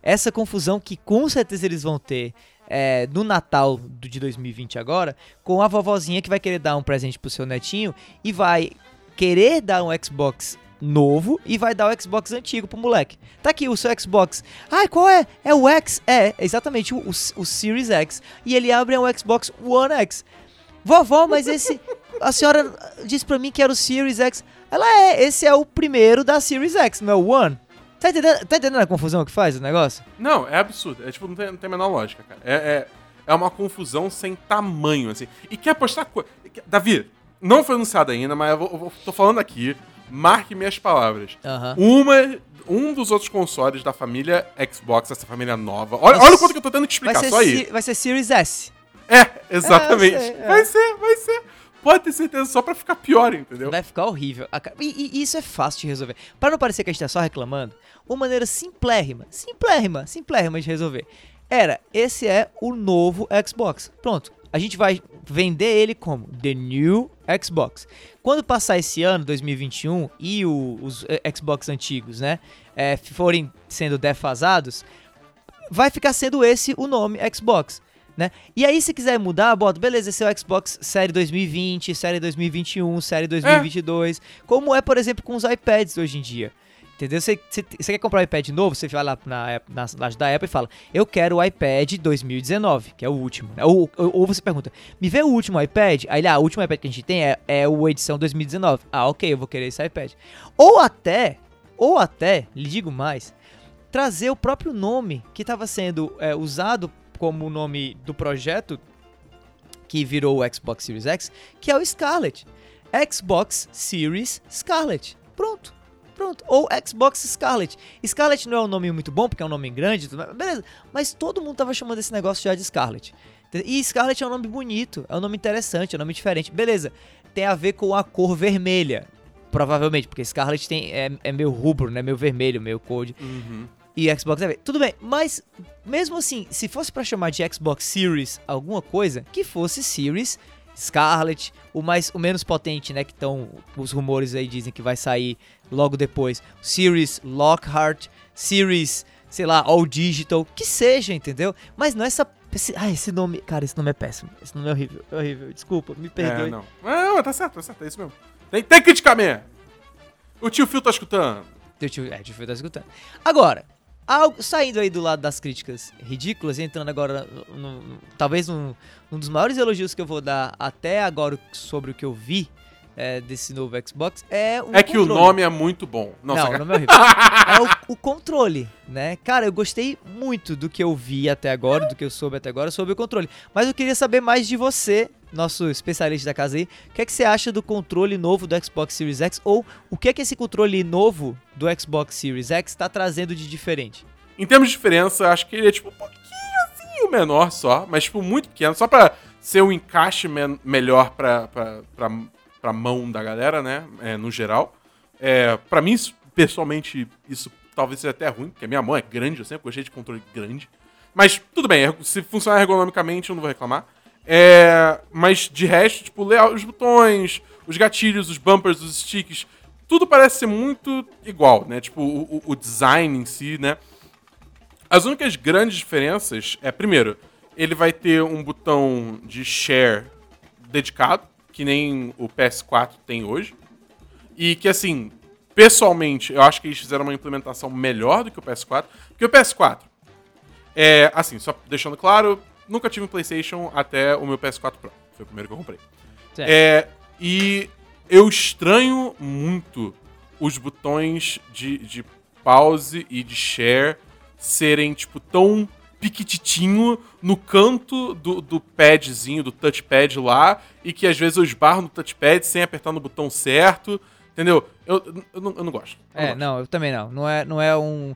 essa confusão que com certeza eles vão ter é, no Natal do- de 2020 agora, com a vovozinha que vai querer dar um presente pro seu netinho e vai querer dar um Xbox novo e vai dar o Xbox antigo pro moleque. Tá aqui o seu Xbox. Ai, qual é? É o X? É, exatamente, o, o, o Series X. E ele abre um Xbox One X. Vovó, mas esse. A senhora disse pra mim que era o Series X. Ela é, esse é o primeiro da Series X, não é o One. Tá entendendo, tá entendendo a confusão que faz o negócio? Não, é absurdo. É tipo, não tem, não tem a menor lógica, cara. É, é, é uma confusão sem tamanho, assim. E quer apostar coisa. Davi, não foi anunciado ainda, mas eu, vou, eu tô falando aqui. Marque minhas palavras. Aham. Uma. Um dos outros consoles da família Xbox, essa família nova. Olha, olha o quanto que eu tô tendo que explicar, só aí. Vai ser Series S. É, exatamente. É, sei, é. Vai ser, vai ser. Pode ter certeza, só pra ficar pior, entendeu? Vai ficar horrível. E, e isso é fácil de resolver. Para não parecer que a gente tá só reclamando, uma maneira simplérrima, simplérrima, simplérrima de resolver. Era, esse é o novo Xbox. Pronto. A gente vai vender ele como The New Xbox. Quando passar esse ano, 2021, e o- os eh, Xbox antigos, né, eh, forem sendo defasados, vai ficar sendo esse o nome Xbox. Né? E aí, se quiser mudar, bota, beleza, esse é o Xbox Série 2020, Série 2021, Série 2022. Como é, por exemplo, com os iPads hoje em dia. Entendeu? Você, você, você quer comprar um iPad novo, você vai lá na, na loja da Apple e fala, eu quero o iPad 2019, que é o último. né? Ou, ou, ou você pergunta, me vê o último iPad? Aí ele, ah, o último iPad que a gente tem é, é o edição 2019. Ah, ok, eu vou querer esse iPad. Ou até, ou até, lhe digo mais, trazer o próprio nome que estava sendo é, usado como o nome do projeto que virou o Xbox Series X, que é o Scarlet. Xbox Series Scarlet. Pronto. Pronto. Ou Xbox Scarlet. Scarlet não é um nome muito bom, porque é um nome grande, beleza. Mas todo mundo tava chamando esse negócio já de Scarlet. E Scarlet é um nome bonito, é um nome interessante, é um nome diferente. Beleza. Tem a ver com a cor vermelha. Provavelmente, porque Scarlet tem, é, é meio rubro, né? Meio vermelho, meio cor. Uhum. E Xbox é. Tudo bem, mas mesmo assim, se fosse pra chamar de Xbox Series alguma coisa, que fosse Series Scarlet, o mais o menos potente, né, que estão os rumores aí dizem que vai sair logo depois. Series Lockhart, Series, sei lá, All Digital, que seja, entendeu? Mas não essa esse, ah, esse nome, cara, esse nome é péssimo. Esse nome é horrível, é horrível. Desculpa, me perdoe. É, não. É, não, tá certo, tá certo, é isso mesmo. Tem, tem que criticar mesmo. O tio Phil tá escutando. Teu tio, é, tio Phil tá escutando. Agora, algo, saindo aí do lado das críticas ridículas, entrando agora, no, no- talvez num, num dos maiores elogios que eu vou dar até agora sobre o que eu vi é, desse novo Xbox, é o É que o nome é muito bom. Não, Não, o saca- nome é horrível. é o, o controle, né? Cara, eu gostei muito do que eu vi até agora, do que eu soube até agora sobre o controle. Mas eu queria saber mais de você, nosso especialista da casa aí. O que é que você acha do controle novo do Xbox Series X? Ou o que é que esse controle novo do Xbox Series X está trazendo de diferente? Em termos de diferença, eu acho que ele é tipo um pouquinho menor só, mas tipo muito pequeno, só pra ser um encaixe men- melhor pra, pra, mão da galera, né? É, no geral. É, pra mim, pessoalmente, isso talvez seja até ruim, porque a minha mão é grande, eu sempre gostei de controle grande. Mas tudo bem, se funcionar ergonomicamente, eu não vou reclamar. É, mas de resto, tipo, os botões, os gatilhos, os bumpers, os sticks, tudo parece ser muito igual, né? Tipo, o- o design em si, né? As únicas grandes diferenças é, primeiro, ele vai ter um botão de share dedicado, que nem o PS4 tem hoje. E que, assim, pessoalmente, eu acho que eles fizeram uma implementação melhor do que o PS4. Porque o PS4, é, assim, só deixando claro, nunca tive um PlayStation até o meu PS4 Pro. Foi o primeiro que eu comprei. É, e eu estranho muito os botões de, de pause e de share serem, tipo, tão piquititinho no canto do, do padzinho, do touchpad lá, e que às vezes eu esbarro no touchpad sem apertar no botão certo, entendeu? Eu, eu, não, eu não gosto. eu É, gosto. não, eu também não. Não é, não é um,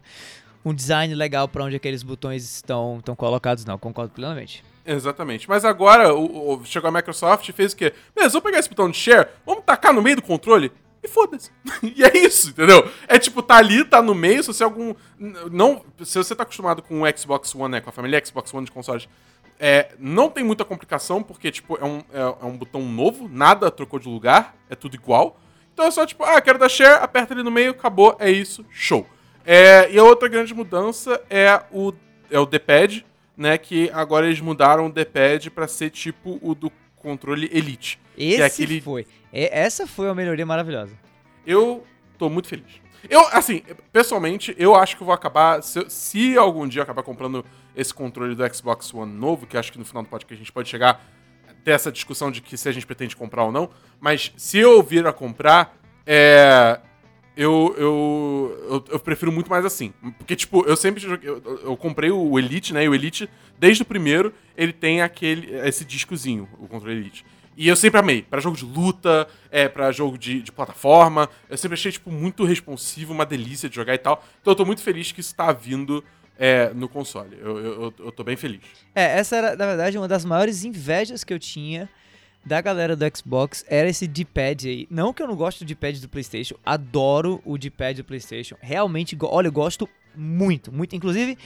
um design legal pra onde aqueles botões estão, estão colocados, não. Concordo plenamente. Exatamente. Mas agora o, o- chegou a Microsoft e fez o quê? Beleza, vamos pegar esse botão de share, vamos tacar no meio do controle e foda-se. e é isso, entendeu? É tipo, tá ali, tá no meio, se você algum. Não, se você tá acostumado com o Xbox One, né? Com a família Xbox One de consoles. É, não tem muita complicação, porque, tipo, é um, é, é um botão novo, nada trocou de lugar, é tudo igual. Então é só, tipo, ah, quero dar share, aperta ali no meio, acabou, é isso, show. É, e a outra grande mudança é o, é o D-pad, né? Que agora eles mudaram o D-pad pra ser tipo o do controle Elite. Esse é aquele- foi. E- essa foi uma melhoria maravilhosa. Eu tô muito feliz. Eu, assim, pessoalmente, eu acho que eu vou acabar. Se, se algum dia eu acabar comprando esse controle do Xbox One novo, que acho que no final do podcast a gente pode chegar ter essa discussão de que se a gente pretende comprar ou não. Mas se eu vir a comprar, é. Eu, eu, eu, eu prefiro muito mais assim. Porque, tipo, eu sempre joguei. Eu, eu comprei o Elite, né? E o Elite, desde o primeiro, ele tem aquele esse discozinho, o controle Elite. E eu sempre amei. Pra jogo de luta, é, pra jogo de, de plataforma. Eu sempre achei, tipo, muito responsivo, uma delícia de jogar e tal. Então eu tô muito feliz que isso tá vindo é, no console. Eu, eu, eu- tô bem feliz. É, essa era, na verdade, uma das maiores invejas que eu tinha da galera do Xbox, era esse D-pad aí. Não que eu não gosto do D-pad do PlayStation, adoro o D-pad do PlayStation. Realmente, olha, eu gosto muito, muito. Inclusive,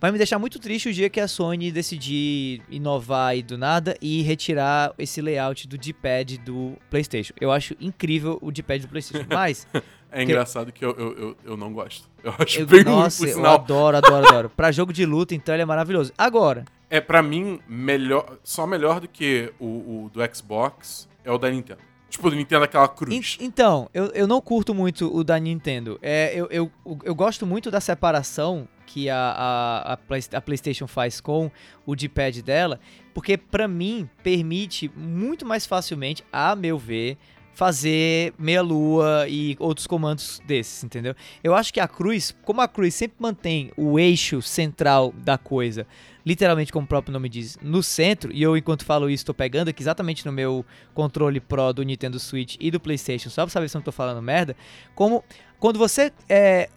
vai me deixar muito triste o dia que a Sony decidir inovar aí do nada e retirar esse layout do D-pad do PlayStation. Eu acho incrível o D-pad do PlayStation, mas É engraçado que eu, eu, eu, eu não gosto. Eu acho eu, bem ruim, nossa, por eu sinal. adoro, adoro, adoro. Pra jogo de luta, então ele é maravilhoso. Agora, É, pra mim, melhor, só melhor do que o, o do Xbox é o da Nintendo. Tipo, do Nintendo aquela cruz. En- Então, eu, eu não curto muito o da Nintendo. É, eu, eu, eu gosto muito da separação que a, a, a, Play- a PlayStation faz com o D-pad dela, porque pra mim permite muito mais facilmente, a meu ver, fazer meia-lua e outros comandos desses, entendeu? Eu acho que a cruz, como a cruz sempre mantém o eixo central da coisa, literalmente como o próprio nome diz, no centro, e eu enquanto falo isso estou pegando aqui exatamente no meu controle Pro do Nintendo Switch e do PlayStation, só pra saber se eu não tô falando merda, como quando você é,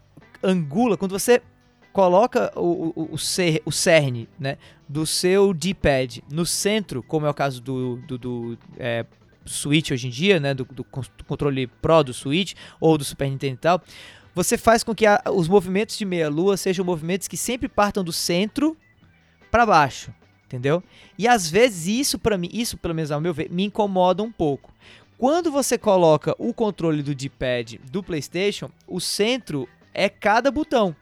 angula, quando você coloca o, o, o, o cerne né, do seu D-pad no centro, como é o caso do, do, do, é, Switch hoje em dia, né, do, do controle Pro do Switch ou do Super Nintendo e tal, você faz com que a- os movimentos de meia-lua sejam movimentos que sempre partam do centro para baixo, entendeu? E às vezes isso para mim, isso pelo menos ao meu ver, me incomoda um pouco. Quando você coloca o controle do D-pad do PlayStation, o centro é cada botão.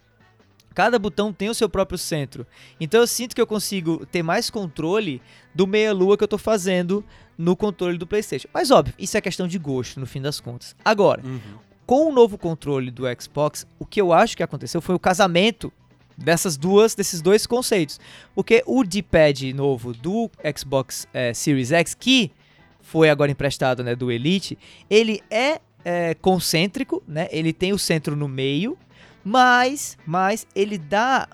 Cada botão tem o seu próprio centro. Então eu sinto que eu consigo ter mais controle do meia-lua que eu tô fazendo no controle do PlayStation. Mas óbvio, isso é questão de gosto no fim das contas. Agora, Uhum. com o novo controle do Xbox, o que eu acho que aconteceu foi o casamento dessas duas, desses dois conceitos. Porque o D-pad novo do Xbox eh, Series X, que foi agora emprestado né, do Elite, ele é, eh, concêntrico, né? Ele tem o centro no meio, mas, mas ele dá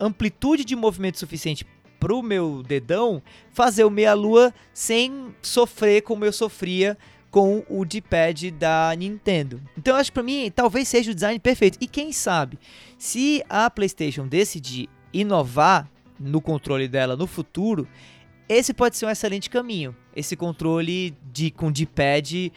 amplitude de movimento suficiente pro meu dedão fazer o meia-lua sem sofrer como eu sofria com o D-pad da Nintendo. Então eu acho que pra mim talvez seja o design perfeito. E quem sabe, se a PlayStation decidir inovar no controle dela no futuro, esse pode ser um excelente caminho. Esse controle de com D-pad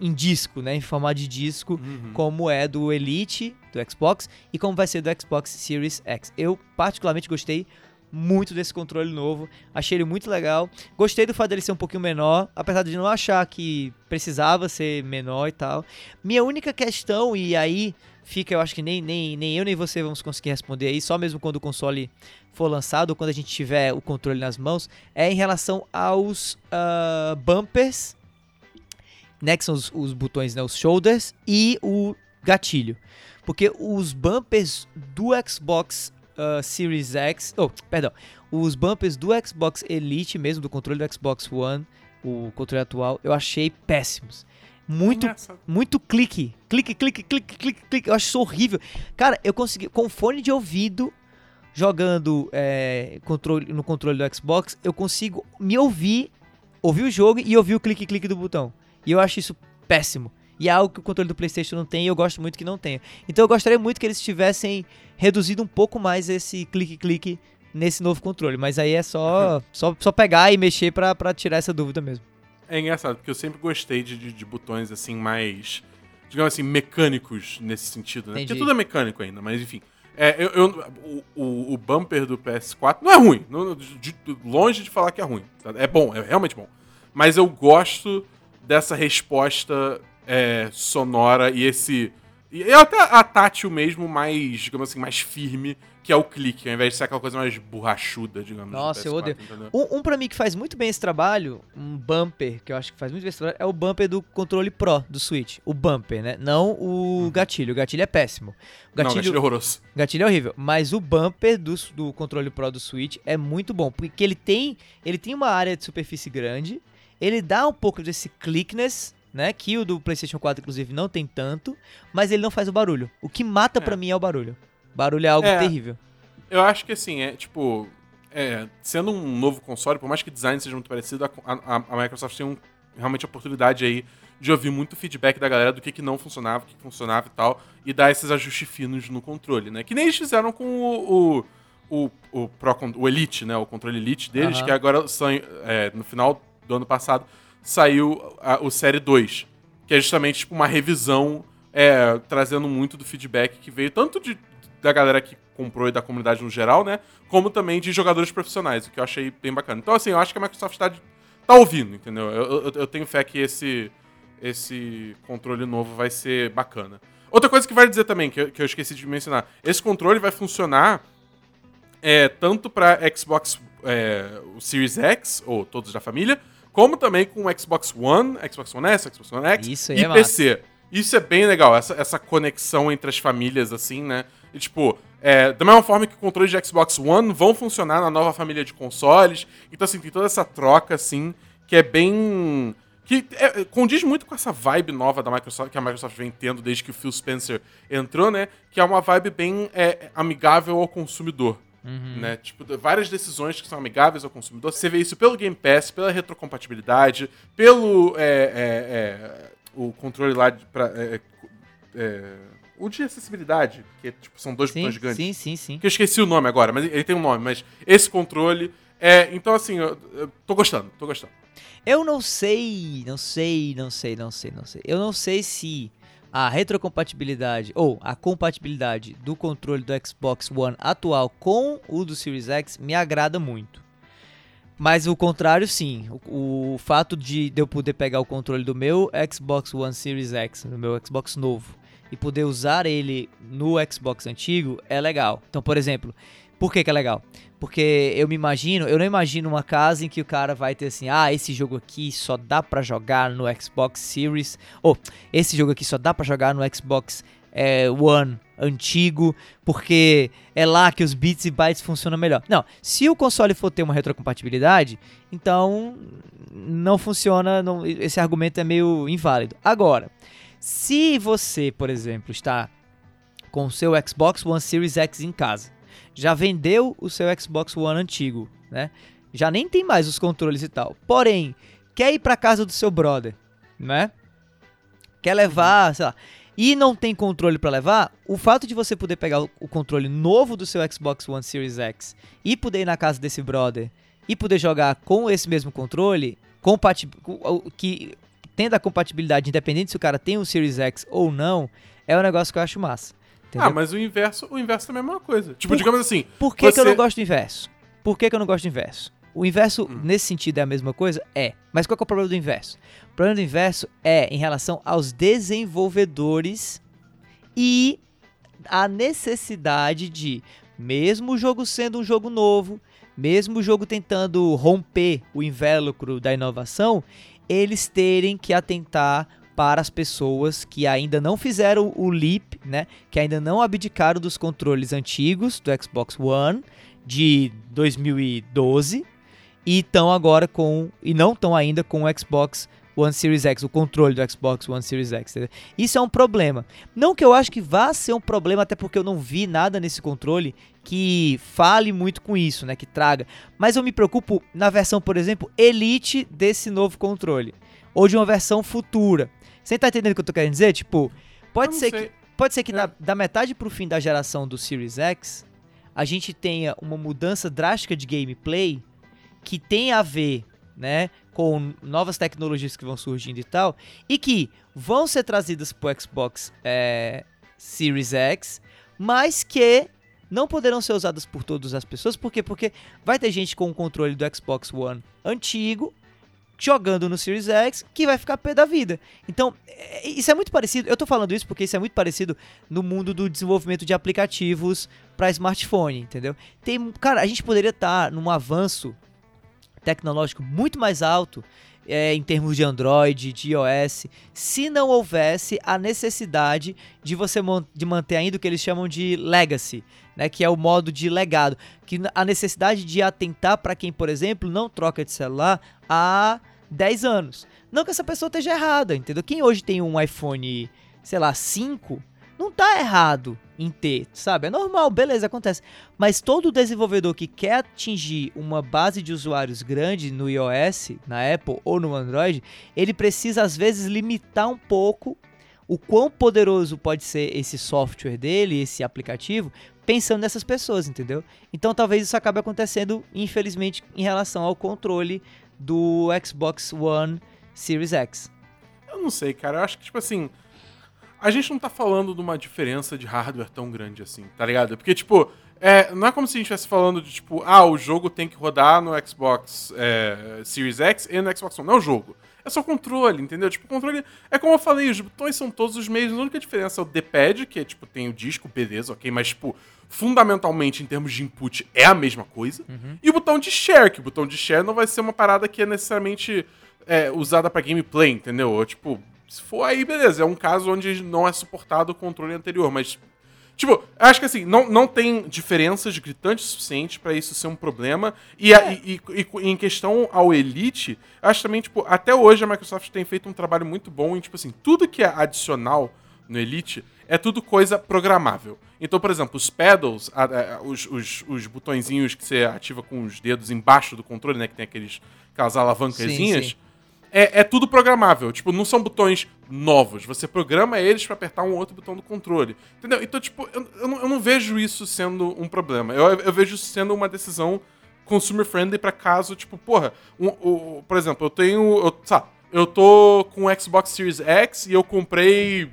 em disco, né, em formato de disco, Uhum. como é do Elite do Xbox e como vai ser do Xbox Series X. Eu particularmente gostei muito desse controle novo, achei ele muito legal. Gostei do fato dele ser um pouquinho menor, apesar de não achar que precisava ser menor e tal. Minha única questão, e aí fica, eu acho que nem, nem, nem eu nem você vamos conseguir responder aí, só mesmo quando o console for lançado, ou quando a gente tiver o controle nas mãos, é em relação aos ah, bumpers, né, que são os, os botões, né, os shoulders, e o gatilho. Porque os bumpers do Xbox ah, Series X, oh, perdão, os bumpers do Xbox Elite mesmo, do controle do Xbox One, o controle atual, eu achei péssimos. Muito Engraçado. muito clique. Clique, clique, clique, clique, clique. Eu acho isso horrível. Cara, eu consegui. Com fone de ouvido jogando é, controle, no controle do Xbox, eu consigo me ouvir, ouvir o jogo e ouvir o clique-clique do botão. E eu acho isso péssimo. E é algo que o controle do PlayStation não tem e eu gosto muito que não tenha. Então eu gostaria muito que eles tivessem reduzido um pouco mais esse clique-clique nesse novo controle. Mas aí é só, só, só pegar e mexer pra, pra tirar essa dúvida mesmo. É engraçado, porque eu sempre gostei de, de, de botões assim mais, digamos assim, mecânicos nesse sentido, né? Entendi. Porque tudo é mecânico ainda, mas enfim. É, eu, eu- o, o, bumper do PS4 não é ruim, não- de- de- longe de falar que é ruim. tá? É bom, é realmente bom. Mas eu gosto dessa resposta é, sonora e esse. E até a tátil mesmo, mais, digamos assim, mais firme, que é o clique, ao invés de ser aquela coisa mais borrachuda, digamos. Nossa, eu PS4, odeio. Um, um pra mim que faz muito bem esse trabalho, um bumper, que eu acho que faz muito bem esse trabalho, é o bumper do controle Pro do Switch. O bumper, né? Não o gatilho. O gatilho é péssimo. O Não, gatilho, gatilho é horroroso. gatilho é horrível. Mas o bumper do, do controle Pro do Switch é muito bom. Porque ele tem, ele tem uma área de superfície grande. Ele dá um pouco desse clickness, né? Que o do PlayStation 4, inclusive, não tem tanto. Mas ele não faz o barulho. O que mata É. pra mim é o barulho. Barulho é algo É. terrível. Eu acho que assim, é tipo. É, sendo um novo console, por mais que o design seja muito parecido, a, a- a Microsoft tem um, realmente a oportunidade aí de ouvir muito feedback da galera do que, que não funcionava, o que, que funcionava e tal, e dar esses ajustes finos no controle, né? Que nem eles fizeram com o, o, o, o, Pro, o Elite, né? O controle Elite deles, Aham. que agora são, é, no final do ano passado saiu a- o Série 2, que é justamente tipo, uma revisão é, trazendo muito do feedback que veio tanto de, da galera que comprou e da comunidade no geral, né? Como também de jogadores profissionais, o que eu achei bem bacana. Então, assim, eu acho que a Microsoft tá, tá ouvindo, entendeu? Eu, eu- eu tenho fé que esse, esse controle novo vai ser bacana. Outra coisa que vale dizer também, que eu, que eu esqueci de mencionar: esse controle vai funcionar é, tanto para Xbox é, o Series X, ou todos da família, como também com o Xbox One, Xbox One S, Xbox One X Isso e é massa. PC. Isso é bem legal, essa, essa conexão entre as famílias, assim, né? E, tipo, é, da mesma forma que controles de Xbox One vão funcionar na nova família de consoles. Então, assim, tem toda essa troca, assim, que é bem. que é, é, condiz muito com essa vibe nova da Microsoft, que a Microsoft vem tendo desde que o Phil Spencer entrou, né? Que é uma vibe bem é, amigável ao consumidor. Né? Tipo, várias decisões que são amigáveis ao consumidor. Você vê isso pelo Game Pass, pela retrocompatibilidade, pelo é, é, é, o controle lá de, pra, é, é, o de acessibilidade, que tipo, são dois Sim, botões gigantes. sim, sim, sim. Que eu esqueci o nome agora, mas ele tem um nome. Mas esse controle é. Então, assim, eu, eu tô gostando, tô gostando. Eu não sei, não sei, não sei, não sei, não sei. Eu não sei se a retrocompatibilidade ou a compatibilidade do controle do Xbox One atual com o do Series X me agrada muito. Mas o contrário, sim. O, o fato de, de eu poder pegar o controle do meu Xbox One Series X, no meu Xbox novo, e poder usar ele no Xbox antigo é legal. Então, por exemplo, por que, que é legal? Porque eu me imagino, eu não imagino uma casa em que o cara vai ter assim, ah, esse jogo aqui só dá pra jogar no Xbox Series, ou esse jogo aqui só dá pra jogar no Xbox é, One antigo, porque é lá que os bits e bytes funcionam melhor. Não, se o console for ter uma retrocompatibilidade, então não funciona, não- esse argumento é meio inválido. Agora, se você, por exemplo, está com o seu Xbox One Series X em casa, já vendeu o seu Xbox One antigo, né? Já nem tem mais os controles e tal. Porém, quer ir pra casa do seu brother, né? Quer levar, sei lá, e não tem controle pra levar, o fato de você poder pegar o controle novo do seu Xbox One Series X e poder ir na casa desse brother e poder jogar com esse mesmo controle, que tendo a compatibilidade independente se o cara tem um Series X ou não, é um negócio que eu acho massa. Entendeu? Ah, mas o inverso, o inverso também é a mesma coisa. Tipo, Por- digamos assim. Por que, que eu Você- não gosto do inverso? Por que, que eu não gosto do inverso? O inverso, Hum. nesse sentido, é a mesma coisa? É. Mas qual é o problema do inverso? O problema do inverso é em relação aos desenvolvedores e a necessidade de, mesmo o jogo sendo um jogo novo, mesmo o jogo tentando romper o invólucro da inovação, eles terem que atentar para as pessoas que ainda não fizeram o leap, né? Que ainda não abdicaram dos controles antigos do Xbox One de 2012 e estão agora com e não estão ainda com o Xbox One Series X, o controle do Xbox One Series X. Isso é um problema. Não que eu acho que vá ser um problema, até porque eu não vi nada nesse controle que fale muito com isso, né? Que traga. Mas eu me preocupo na versão, por exemplo, Elite desse novo controle. Ou de uma versão futura. Você tá entendendo o que eu tô querendo dizer? Tipo, pode ser sei. que. Pode ser que É. na- da metade pro fim da geração do Series X, a gente tenha uma mudança drástica de gameplay que tem a ver, né, com novas tecnologias que vão surgindo e tal, e que vão ser trazidas pro Xbox é, Series X, mas que não poderão ser usadas por todas as pessoas, por quê? Porque vai ter gente com o controle do Xbox One antigo jogando no Series X que vai ficar pé da vida. Então, é- isso é muito parecido. Eu tô falando isso porque isso é muito parecido no mundo do desenvolvimento de aplicativos para smartphone, entendeu? Tem, cara, a gente poderia estar num avanço tecnológico muito mais alto é, em termos de Android, de iOS, se não houvesse a necessidade de você de manter ainda o que eles chamam de legacy, né, que é o modo de legado, que a necessidade de atentar para quem, por exemplo, não troca de celular há 10 anos. Não que essa pessoa esteja errada, entendeu? Quem hoje tem um iPhone, sei lá, 5, não tá errado em ter, sabe? É normal, beleza, acontece. Mas todo desenvolvedor que quer atingir uma base de usuários grande no iOS, na Apple ou no Android, ele precisa às vezes limitar um pouco o quão poderoso pode ser esse software dele, esse aplicativo, pensando nessas pessoas, entendeu? Então talvez isso acabe acontecendo, infelizmente, em relação ao controle do Xbox One Series X. Eu não sei, cara. Eu acho que, tipo assim. A gente não tá falando de uma diferença de hardware tão grande assim, tá ligado? Porque, tipo, é, não é como se a gente estivesse falando de, tipo, ah, o jogo tem que rodar no Xbox é, Series X e no Xbox One. Não é o jogo. É só controle, entendeu? Tipo, controle. É como eu falei, os botões são todos os mesmos. A única diferença é o D-pad, que é, tipo, tem o disco, beleza, ok, mas, tipo, fundamentalmente, em termos de input, é a mesma coisa. E o botão de share, que o botão de share não vai ser uma parada que é necessariamente é, usada pra gameplay, entendeu? Ou, tipo, se for aí, beleza. É um caso onde não é suportado o controle anterior, mas. Tipo, acho que assim, não, não tem diferenças gritantes suficientes pra isso ser um problema. E, a- e- e- e em questão ao Elite, acho também, tipo, até hoje a Microsoft tem feito um trabalho muito bom em, tipo assim, tudo que é adicional no Elite é tudo coisa programável. Então, por exemplo, os pedals, a- a- os, os, os botõezinhos que você ativa com os dedos embaixo do controle, né? Que tem aqueles, aquelas alavancazinhas. Sim, sim. É, é tudo programável. Tipo, não são botões novos. Você programa eles pra apertar um outro botão do controle. Entendeu? Então, tipo, eu, eu, não, eu não vejo isso sendo um problema. Eu, eu vejo isso sendo uma decisão consumer friendly pra caso, tipo, porra, um, o- por exemplo, eu tenho. Eu, sabe, eu tô com o Xbox Series X e eu comprei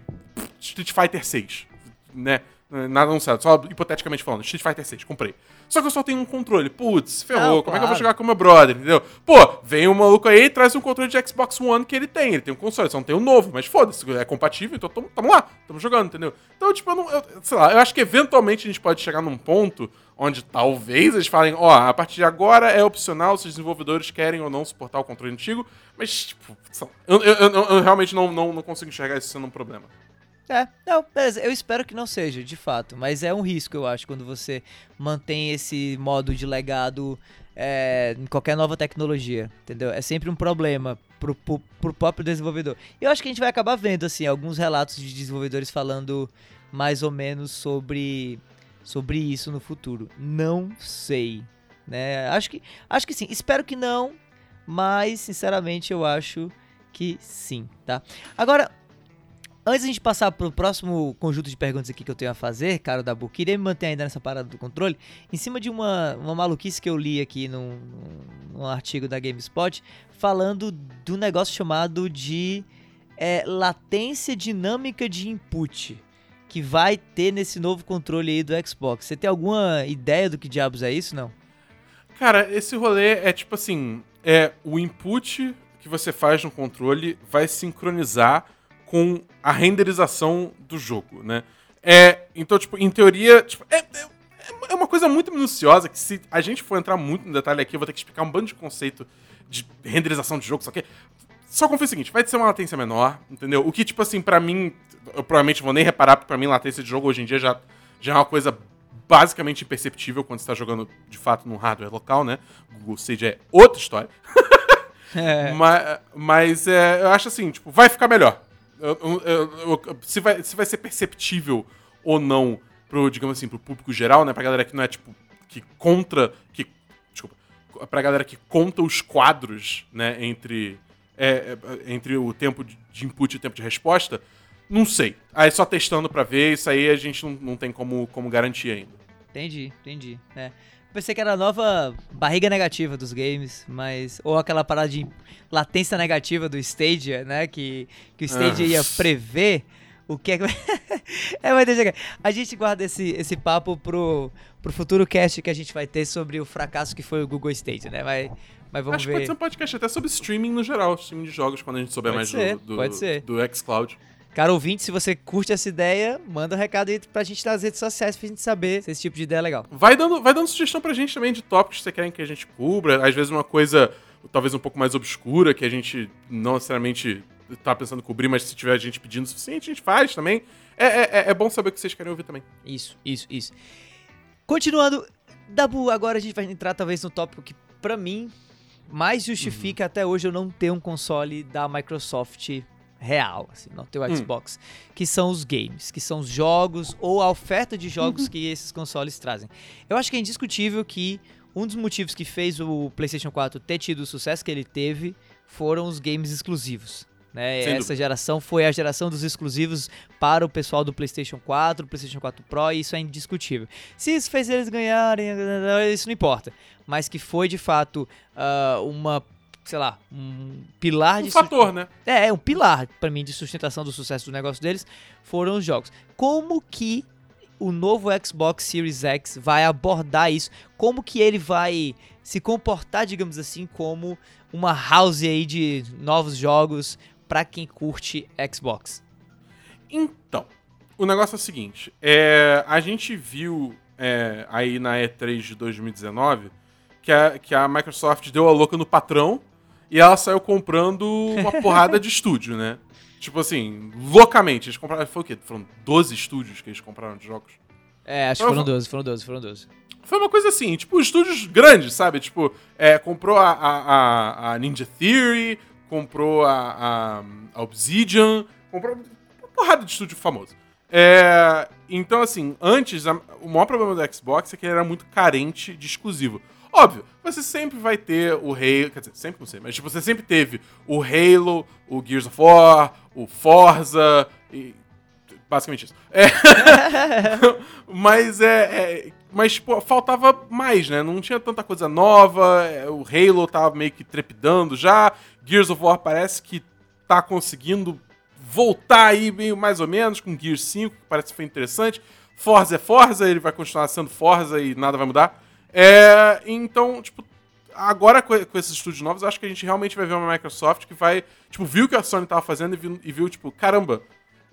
Street Fighter 6. Né? Nada não certo, só hipoteticamente falando, Street Fighter 6, comprei. Só que eu só tenho um controle. Putz, ferrou, Não, como é que eu vou claro. jogar com o meu brother, entendeu? Pô, vem um maluco aí e traz um controle de Xbox One que ele tem. Ele tem um console, só não tem o novo, mas foda-se, é compatível, então tamo, tamo lá, tamo jogando, entendeu? Então, tipo, eu não. eu- sei lá, eu acho que eventualmente a gente pode chegar num ponto onde talvez eles falem, ó, a partir de agora é opcional se os desenvolvedores querem ou não suportar o controle antigo, mas, tipo, eu, eu- eu- eu realmente não, não, não consigo enxergar isso sendo um problema. É, não, beleza, eu espero que não seja, de fato, mas é um risco, eu acho, quando você mantém esse modo de legado é, em qualquer nova tecnologia, entendeu? É sempre um problema pro, pro, pro próprio desenvolvedor. E eu acho que a gente vai acabar vendo, assim, alguns relatos de desenvolvedores falando mais ou menos sobre, sobre isso no futuro. Não sei, né? Acho que, acho que sim, espero que não, mas, sinceramente, eu acho que sim, tá? Agora, Antes de a gente passar pro próximo conjunto de perguntas aqui que eu tenho a fazer, cara da queria me manter ainda nessa parada do controle, em cima de uma, uma maluquice que eu li aqui num, num, num artigo da GameSpot, falando do negócio chamado de é, latência dinâmica de input, que vai ter nesse novo controle aí do Xbox. Você tem alguma ideia do que diabos é isso, não? Cara, esse rolê é tipo assim: é o input que você faz no controle vai sincronizar com a renderização do jogo, né? É, então, tipo, em teoria, tipo, é, é, é uma coisa muito minuciosa que se a gente for entrar muito no detalhe aqui, eu vou ter que explicar um bando de conceito de renderização de jogo, só que só confia o seguinte, vai ser uma latência menor, entendeu? O que, tipo assim, pra mim, eu provavelmente vou nem reparar, porque pra mim latência de jogo hoje em dia já, já é uma coisa basicamente imperceptível quando você tá jogando, de fato, num hardware local, né? Google Stage é outra história. É. Mas, mas é, eu acho assim, tipo, vai ficar melhor. Se, vai, se vai ser perceptível ou não pro, digamos assim, pro público geral, né? Pra galera que não é, tipo, que contra. Que, desculpa. Pra galera que conta os quadros, né, entre, é, é, entre o tempo de de input e o tempo de resposta, não sei. Aí só testando pra ver, isso aí a gente não, não tem como, como garantir ainda. Entendi, entendi. É. Pensei que era a nova barriga negativa dos games, mas. Ou aquela parada de latência negativa do Stadia, né? Que, que o Stadia Ah. ia prever o que é que. é, mas deixa aqui. A gente guarda esse, esse papo pro, pro futuro cast que a gente vai ter sobre o fracasso que foi o Google Stadia, né? Vai, mas vamos Acho que ver. pode ser um podcast até sobre streaming no geral, streaming de jogos, quando a gente souber Pode mais ser, do, do, pode ser. do xCloud. Cara ouvinte, se você curte essa ideia, manda um recado aí pra gente nas redes sociais pra gente saber se esse tipo de ideia é legal. Vai dando, vai dando sugestão pra gente também de tópicos que você querem que a gente cubra. Às vezes uma coisa talvez um pouco mais obscura, que a gente não necessariamente tá pensando em cobrir, mas se tiver gente pedindo o suficiente, a gente faz também. É, é, é- é bom saber o que vocês querem ouvir também. Isso, isso, isso. Continuando, Dabu, agora a gente vai entrar talvez no tópico que, pra mim, mais justifica até hoje eu não ter um console da Microsoft real, assim, não ter o Hum. Xbox, que são os games, que são os jogos ou a oferta de jogos que esses consoles trazem. Eu acho que é indiscutível que um dos motivos que fez o PlayStation 4 ter tido o sucesso que ele teve foram os games exclusivos. Né? Essa geração foi a geração dos exclusivos para o pessoal do PlayStation 4, PlayStation 4 Pro, e isso é indiscutível. Se isso fez eles ganharem, isso não importa. Mas que foi de fato ah, uma, sei lá, um pilar Um de fator, né? é, um pilar pra mim de sustentação do sucesso do negócio deles foram os jogos. Como que o novo Xbox Series X vai abordar isso? Como que ele vai se comportar, digamos assim, como uma house aí de novos jogos pra quem curte Xbox? Então, o negócio é o seguinte: é, a gente viu é, aí na E3 de 2019 que a, que a Microsoft deu a louca no patrão e ela saiu comprando uma porrada de estúdio, né? Tipo assim, loucamente. Eles compraram. Foi o quê? Foram 12 estúdios que eles compraram de jogos? É, acho que foram vou- 12, foram 12, foram 12. Foi uma coisa assim, tipo, estúdios grandes, sabe? Tipo, é, comprou a, a, a- a Ninja Theory, comprou a, a- a Obsidian, comprou uma porrada de estúdio famoso. É, então, assim, antes, o maior problema do Xbox é que ele era muito carente de exclusivo. Óbvio, você sempre vai ter o Halo, quer dizer, sempre não sei, mas tipo, você sempre teve o Halo, o Gears of War, o Forza, e basicamente isso. É, mas é, é- Mas, tipo, faltava mais, né? Não tinha tanta coisa nova. é, O Halo tava meio que trepidando já. Gears of War parece que tá conseguindo voltar aí meio mais ou menos com Gears 5, que parece que foi interessante. Forza é Forza, ele vai continuar sendo Forza e nada vai mudar. É, então, tipo, agora com, esses estúdios novos, acho que a gente realmente vai ver uma Microsoft que vai, tipo, viu o que a Sony tava fazendo e viu, e viu, tipo, caramba,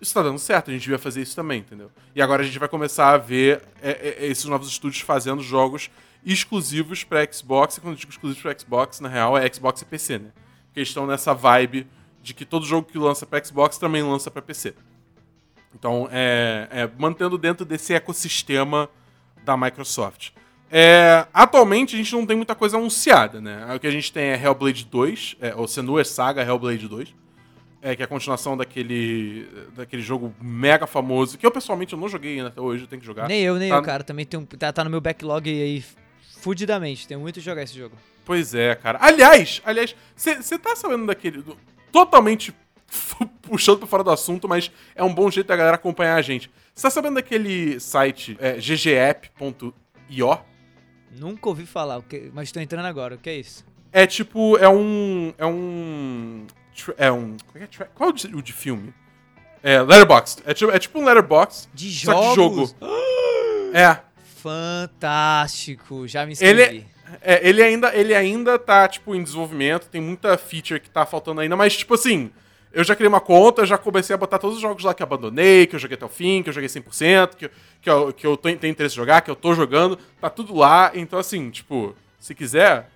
isso tá dando certo, a gente devia fazer isso também, entendeu? E agora a gente vai começar a ver é, é, esses novos estúdios fazendo jogos exclusivos pra Xbox, e quando eu digo exclusivos pra Xbox, na real é Xbox e PC, né? Porque estão nessa vibe de que todo jogo que lança pra Xbox também lança pra PC. Então, é, é, mantendo dentro desse ecossistema da Microsoft. É, atualmente, a gente não tem muita coisa anunciada, né? O que a gente tem é Hellblade 2, é, ou Senua Saga Hellblade 2, é, que é a continuação daquele, daquele jogo mega famoso, que eu pessoalmente eu não joguei ainda até hoje, eu tenho que jogar. Nem eu, nem Tá- eu, cara. Também tem um, tá, tá no meu backlog aí fudidamente. Tenho muito a jogar esse jogo. Pois é, cara. Aliás, aliás, você tá sabendo daquele. do- totalmente puxando pra fora do assunto, mas é um bom jeito da galera acompanhar a gente. Você tá sabendo daquele site é, ggapp.io? Nunca ouvi falar, mas tô entrando agora. O que é isso? É tipo, é um. É um. É um. Qual é, tra- qual é o de, filme? É, Letterboxd. É tipo, é tipo um Letterboxd. De Só que jogos? jogo. É. Fantástico. Já me Ele, inscrevi. É, ele, ainda, ele ainda tá, tipo, em desenvolvimento, tem muita feature que tá faltando ainda, mas, tipo assim, eu já criei uma conta, já comecei a botar todos os jogos lá que eu abandonei, que eu joguei até o fim, que eu joguei 100%, que, eu- que eu, que eu tenho, tenho interesse em jogar, que eu tô jogando, tá tudo lá, então, assim, tipo, se quiser,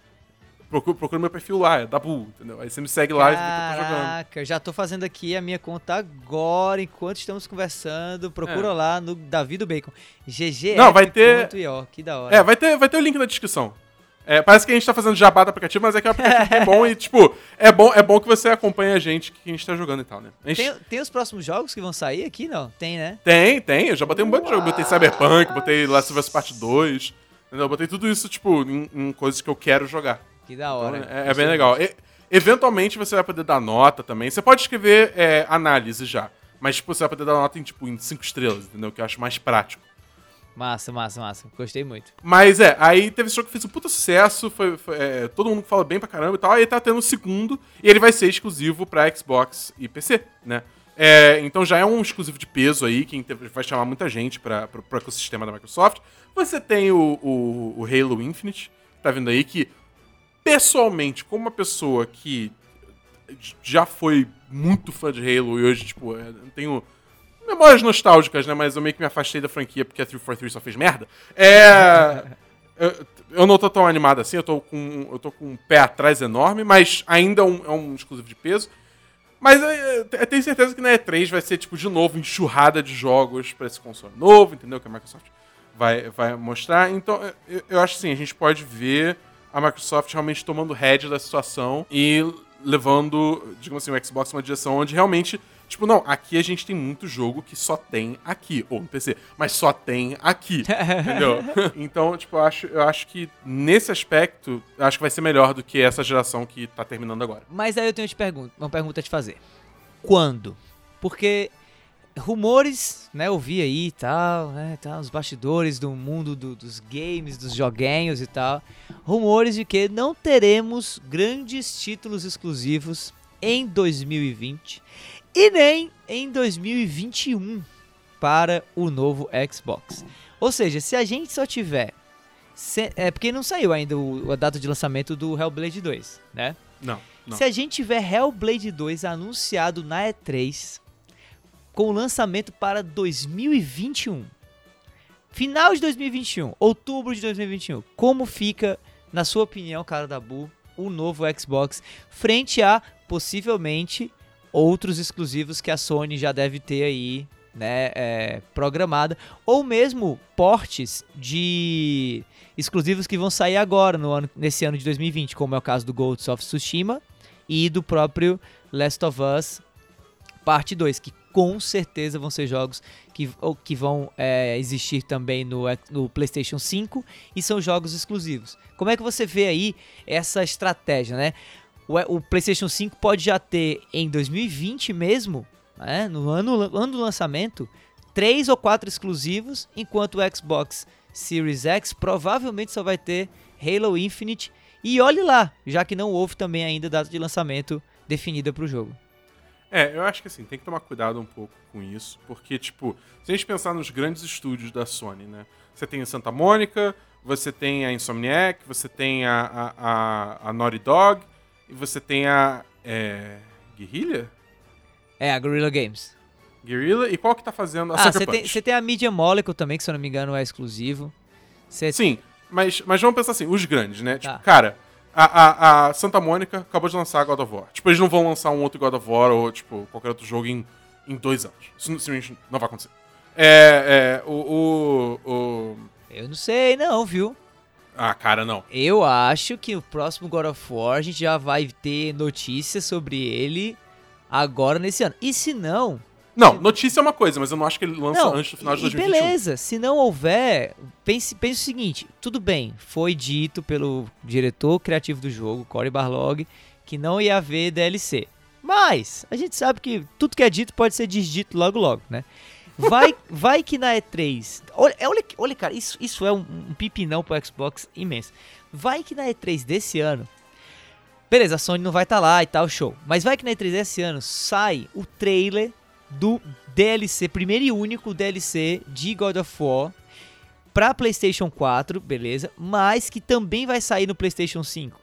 procura, procura meu perfil lá, é Dabu, entendeu? Aí você me segue lá e vê que eu tô jogando. Caraca, já tô fazendo aqui a minha conta agora, enquanto estamos conversando. Procura lá no Davi do Bacon. GG. É. Não, vai ter- Que da hora. É, vai ter, vai ter o link na descrição. É, parece que a gente tá fazendo jabá do aplicativo, mas é que o aplicativo é bom e, tipo, é bom, é bom que você acompanhe a gente que a gente tá jogando e tal, né? Gente- Tem, tem os próximos jogos que vão sair aqui? Não, tem, né? Tem, tem. Eu já botei um monte de jogo. Botei Cyberpunk, botei Last of Us Part 2. Entendeu? Eu Botei tudo isso, tipo, em, em coisas que eu quero jogar. Que da Então, hora. é, é bem legal. E- eventualmente você vai poder dar nota também. Você pode escrever é, análise já. Mas, tipo, você vai poder dar nota em, tipo, em 5 estrelas, entendeu? Que eu acho mais prático. Massa, massa, massa. Gostei muito. Mas é, aí teve esse jogo que fez um puta sucesso, foi, foi, é, todo mundo fala bem pra caramba e tal, aí tá tendo o segundo, e ele vai ser exclusivo pra Xbox e PC, né? É, então já é um exclusivo de peso aí, que vai chamar muita gente pro, pro ecossistema da Microsoft. Você tem o, o, o Halo Infinite, que tá vindo aí, que pessoalmente, como uma pessoa que já foi muito fã de Halo e hoje, tipo, é, tenho memórias nostálgicas, né? Mas eu meio que me afastei da franquia porque a 343 só fez merda. É. eu, eu não tô tão animado assim, eu tô com, eu tô com um pé atrás enorme, mas ainda é um, é um exclusivo de peso. Mas é, eu tenho certeza que na E3 vai ser, tipo, de novo, enxurrada de jogos pra esse console novo, entendeu? Que a Microsoft vai, vai mostrar. Então, eu, eu acho assim, a gente pode ver a Microsoft realmente tomando head da situação e levando, digamos assim, o Xbox numa direção onde realmente, tipo, não, aqui a gente tem muito jogo que só tem aqui, ou no PC, mas só tem aqui, entendeu? Então, tipo, eu acho, eu acho que nesse aspecto, eu acho que vai ser melhor do que essa geração que tá terminando agora. Mas aí eu tenho te pergunto, uma pergunta a te fazer. Quando? Porque rumores, né, eu vi aí e tal, né, tá, os bastidores do mundo do- dos games, dos joguinhos e tal, rumores de que não teremos grandes títulos exclusivos em 2020 e nem em 2021 para o novo Xbox. Ou seja, se a gente só tiver se- é porque não saiu ainda o- a data de lançamento do Hellblade 2, né? Não, não. Se a gente tiver Hellblade 2 anunciado na E3, com lançamento para 2021, final de 2021, outubro de 2021, como fica, na sua opinião, cara da Bu, o novo Xbox frente a possivelmente outros exclusivos que a Sony já deve ter aí, né, é, programada, ou mesmo portes de exclusivos que vão sair agora no ano, nesse ano de 2020, como é o caso do Ghost of Tsushima e do próprio Last of Us Parte 2, que com certeza vão ser jogos que, que vão é, existir também no, no PlayStation 5 e são jogos exclusivos. Como é que você vê aí essa estratégia, né? O, o PlayStation 5 pode já ter em 2020 mesmo, né, no ano, ano do lançamento, três ou quatro exclusivos, enquanto o Xbox Series X provavelmente só vai ter Halo Infinite. E olhe lá, já que não houve também ainda data de lançamento definida para o jogo. É, eu acho que assim, tem que tomar cuidado um pouco com isso, porque, tipo, se a gente pensar nos grandes estúdios da Sony, né? Você tem a Santa Mônica, você tem a Insomniac, você tem a, a, a, a Naughty Dog, e você tem a. É, Guerrilla? É, a Guerrilla Games. Guerrilla? E qual que tá fazendo a Ah, Sucker você tem, Punch? você tem a Media Molecule também, que se eu não me engano é exclusivo. Você Sim, mas, mas vamos pensar assim, os grandes, né? Tá. Tipo, cara, a, a, a Santa Mônica acabou de lançar God of War. Tipo, eles não vão lançar um outro God of War ou, tipo, qualquer outro jogo em, em dois anos. Isso simplesmente não vai acontecer. É, é, o, o, o... Eu não sei não, viu? Ah, cara, não. Eu acho que o próximo God of War a gente já vai ter notícias sobre ele agora nesse ano. E se não, Não, notícia é uma coisa, mas eu não acho que ele lança não, antes do final de e 2021. beleza, se não houver, pense, pense o seguinte, tudo bem, foi dito pelo diretor criativo do jogo, Cory Barlog, que não ia haver DLC. Mas a gente sabe que tudo que é dito pode ser desdito logo logo, né? Vai, vai que na E3. Olha, olha, olha cara, isso, isso é um, um pipinão pro Xbox imenso. Vai que na E3 desse ano. Beleza, a Sony não vai estar lá e tal, show. Mas vai que na E3 desse ano sai o trailer do DLC, primeiro e único DLC de God of War pra PlayStation 4, beleza? Mas que também vai sair no PlayStation 5.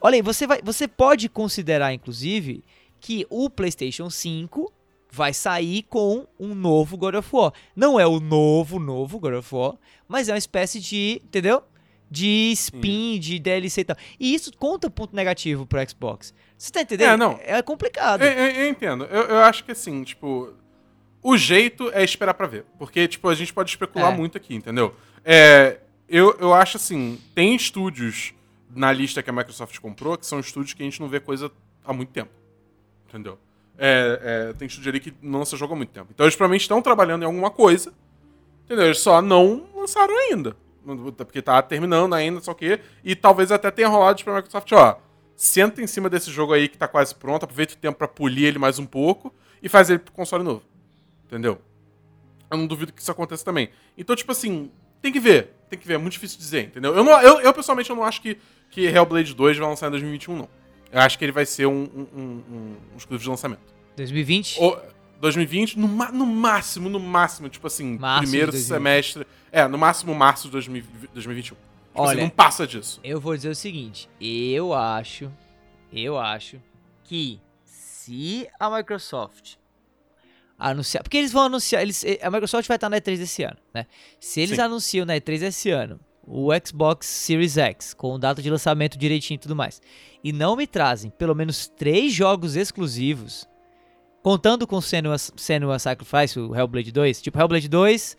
Olha aí, você, vai, você pode considerar, inclusive, que o PlayStation 5 vai sair com um novo God of War. Não é o novo, novo God of War, mas é uma espécie de, entendeu? De spin, de DLC e tal. E isso conta ponto negativo pro Xbox. Você tá entendendo? É, não. É complicado. Eu, eu- eu entendo. Eu, eu acho que assim, tipo. O jeito é esperar pra ver. Porque, tipo, a gente pode especular É. muito aqui, entendeu? É, eu, eu acho assim, tem estúdios na lista que a Microsoft comprou, que são estúdios que a gente não vê coisa há muito tempo. Entendeu? É, é, tem estúdio ali que não lança jogo há muito tempo. Então eles provavelmente estão trabalhando em alguma coisa. Entendeu? Eles só não lançaram ainda. Porque tá terminando ainda, só que. E talvez até tenha rolado pra Microsoft, ó. Senta em cima desse jogo aí que tá quase pronto, aproveita o tempo pra polir ele mais um pouco e faz ele pro console novo. Entendeu? Eu não duvido que isso aconteça também. Então, tipo assim, tem que ver. Tem que ver, é muito difícil dizer, entendeu? Eu, não, eu, eu pessoalmente, eu não acho que, que Hellblade 2 vai lançar em 2021, não. Eu acho que ele vai ser um, um, um, um, exclusivo de lançamento. 2020? Ou 2020, no, no máximo, no máximo, tipo assim, Março primeiro 2020. semestre. É, no máximo março de 2000 2021. Tipo assim, Olha, não passa disso. Eu vou dizer o seguinte, eu acho, eu acho que se a Microsoft anunciar, porque eles vão anunciar, eles, a Microsoft vai estar na E3 desse ano, né? Se eles Sim. anunciam na E3 desse ano o Xbox Series X com data de lançamento direitinho e tudo mais, e não me trazem pelo menos três jogos exclusivos, contando com Senua, Senua Sacrifice, o Hellblade 2, tipo Hellblade 2,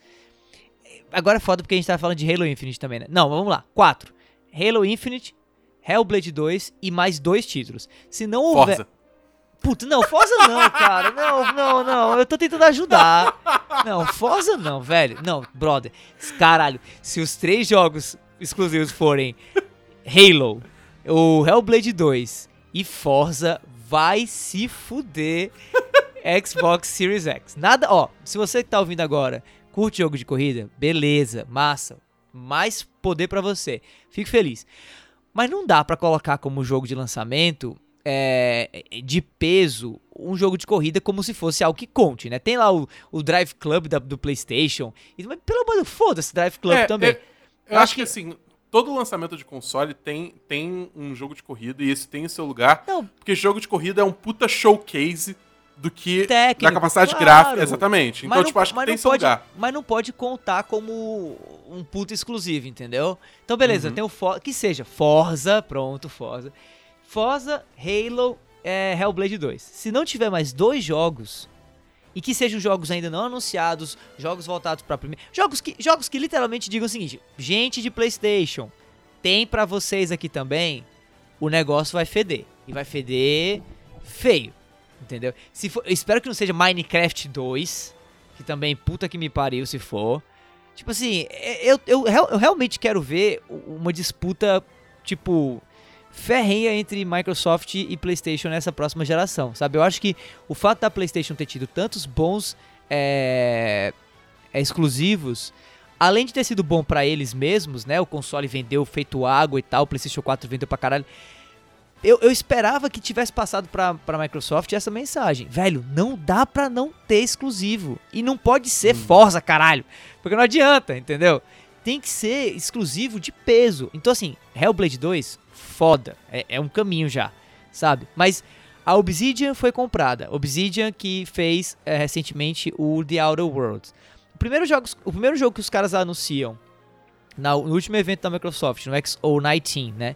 agora é foda porque a gente tá falando de Halo Infinite também, né? Não, vamos lá, quatro. Halo Infinite, Hellblade 2 e mais dois títulos. Se não houver. Forza. Puta, não, Forza não, cara. Não, não, não. Eu tô tentando ajudar. Não, Forza não, velho. Não, brother. Caralho, se os três jogos exclusivos forem Halo, o Hellblade 2 e Forza, vai se fuder Xbox Series X. Nada, ó, se você que tá ouvindo agora curte jogo de corrida, beleza, massa. Mais poder pra você. Fico feliz. Mas não dá pra colocar como jogo de lançamento é, de peso um jogo de corrida como se fosse algo que conte, né? Tem lá o, o Drive Club da- do PlayStation. E, mas, pelo amor de Deus, foda-se Drive Club É, também. é, eu acho que, assim, todo lançamento de console tem, tem um jogo de corrida e esse tem o seu lugar. Não. Porque jogo de corrida é um puta showcase do que. Técnico, da capacidade claro. gráfica. Exatamente. Então, Mas tipo, não- acho que tem não seu pode, lugar. Mas não pode contar como um puto exclusivo, entendeu? Então, beleza, Uhum. tem o For que seja Forza, pronto, Forza. Forza, Halo, é, Hellblade 2. Se não tiver mais dois jogos e que sejam jogos ainda não anunciados, jogos voltados para primeiro, jogos que jogos que literalmente digam o seguinte: gente de PlayStation, tem pra vocês aqui também. O negócio vai feder e vai feder feio. Entendeu? Se for, espero que não seja Minecraft 2, que também puta que me pariu se for. Tipo assim, é- eu, eu, eu realmente quero ver uma disputa, tipo, ferrenha entre Microsoft e PlayStation nessa próxima geração, sabe? Eu acho que o fato da PlayStation ter tido tantos bons é, é, exclusivos, além de ter sido bom pra eles mesmos, né? O console vendeu feito água e tal, o PlayStation 4 vendeu pra caralho. Eu, eu esperava que tivesse passado pra, pra Microsoft essa mensagem. Velho, não dá pra não ter exclusivo. E não pode ser Forza, caralho. Porque não adianta, entendeu? Tem que ser exclusivo de peso. Então, assim, Hellblade 2, foda. É, é um caminho já, sabe? Mas a Obsidian foi comprada. Obsidian que fez é, recentemente o The Outer Worlds. O primeiro, jogo, o primeiro jogo que os caras anunciam na- no último evento da Microsoft, no XO19, né?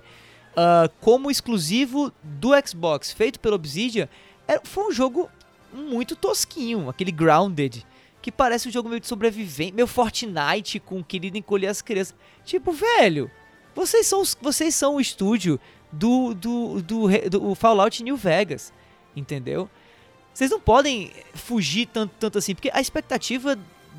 ah, como exclusivo do Xbox, feito pela Obsidian, era- foi um jogo muito tosquinho, aquele Grounded, que parece um jogo meio de sobrevivente, meio Fortnite com querido encolher as crianças. Tipo, velho, vocês são, vocês são o estúdio do, do, do, do Fallout New Vegas, entendeu? Vocês não podem fugir tanto, tanto assim, porque a expectativa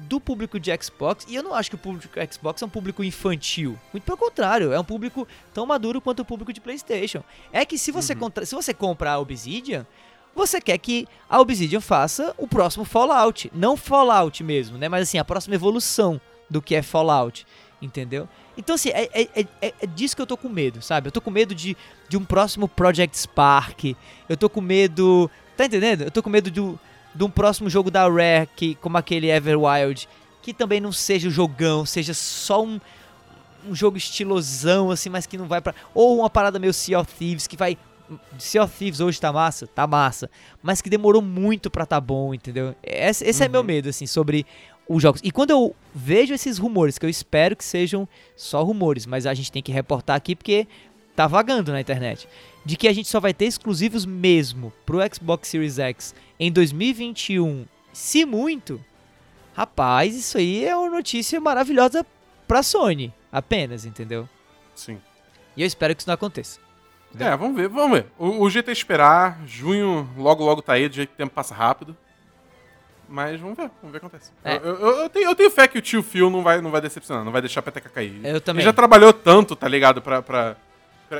do público de Xbox, e eu não acho que o público de Xbox é um público infantil. Muito pelo contrário, é um público tão maduro quanto o público de PlayStation. É que se você, contra- se você comprar a Obsidian, você quer que a Obsidian faça o próximo Fallout. Não Fallout mesmo, né? Mas assim, a próxima evolução do que é Fallout. Entendeu? Então, assim, é, é, é- é- é disso que eu tô com medo, sabe? Eu tô com medo de, de um próximo Project Spark. Eu tô com medo. Tá entendendo? Eu tô com medo do, de um próximo jogo da Rare, que, como aquele Everwild, que também não seja o jogão, seja só um, um jogo estilosão, assim, mas que não vai pra. Ou uma parada meio Sea of Thieves, que vai. Sea of Thieves hoje tá massa? Tá massa. Mas que demorou muito pra tá bom, entendeu? Esse, esse é meu medo, assim, sobre os jogos. E quando eu vejo esses rumores, que eu espero que sejam só rumores, mas a gente tem que reportar aqui porque tá vagando na internet, de que a gente só vai ter exclusivos mesmo pro Xbox Series X em 2021, se muito, rapaz, isso aí é uma notícia maravilhosa pra Sony, apenas, entendeu? Sim. E eu espero que isso não aconteça. É, vamos ver, vamos ver. O, o jeito é esperar. Junho, logo, logo tá aí, do jeito que o tempo passa rápido. Mas vamos ver, vamos ver o que acontece. É. Eu, eu- eu tenho, eu tenho fé que o tio Phil não vai, não vai decepcionar, não vai deixar a peteca cair. Eu também. Ele já trabalhou tanto, tá ligado? Pra, pra,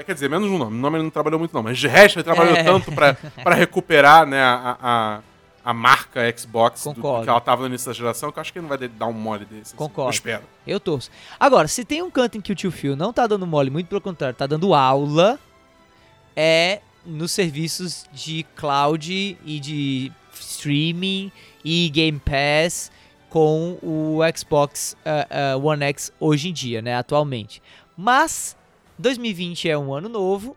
Quer dizer, menos no nome. No nome ele não trabalhou muito, não. Mas de resto, ele trabalhou É. tanto pra, pra recuperar, né, a, a, a marca Xbox do, que ela tava no início da geração, que eu acho que ele não vai dar um mole desse. assim. Concordo. Eu espero. Eu torço. Agora, se tem um canto em que o tio Phil não tá dando mole, muito pelo contrário, tá dando aula, é nos serviços de cloud e de streaming e Game Pass com o Xbox ah, ah, One X hoje em dia, né, atualmente. Mas 2020 é um ano novo,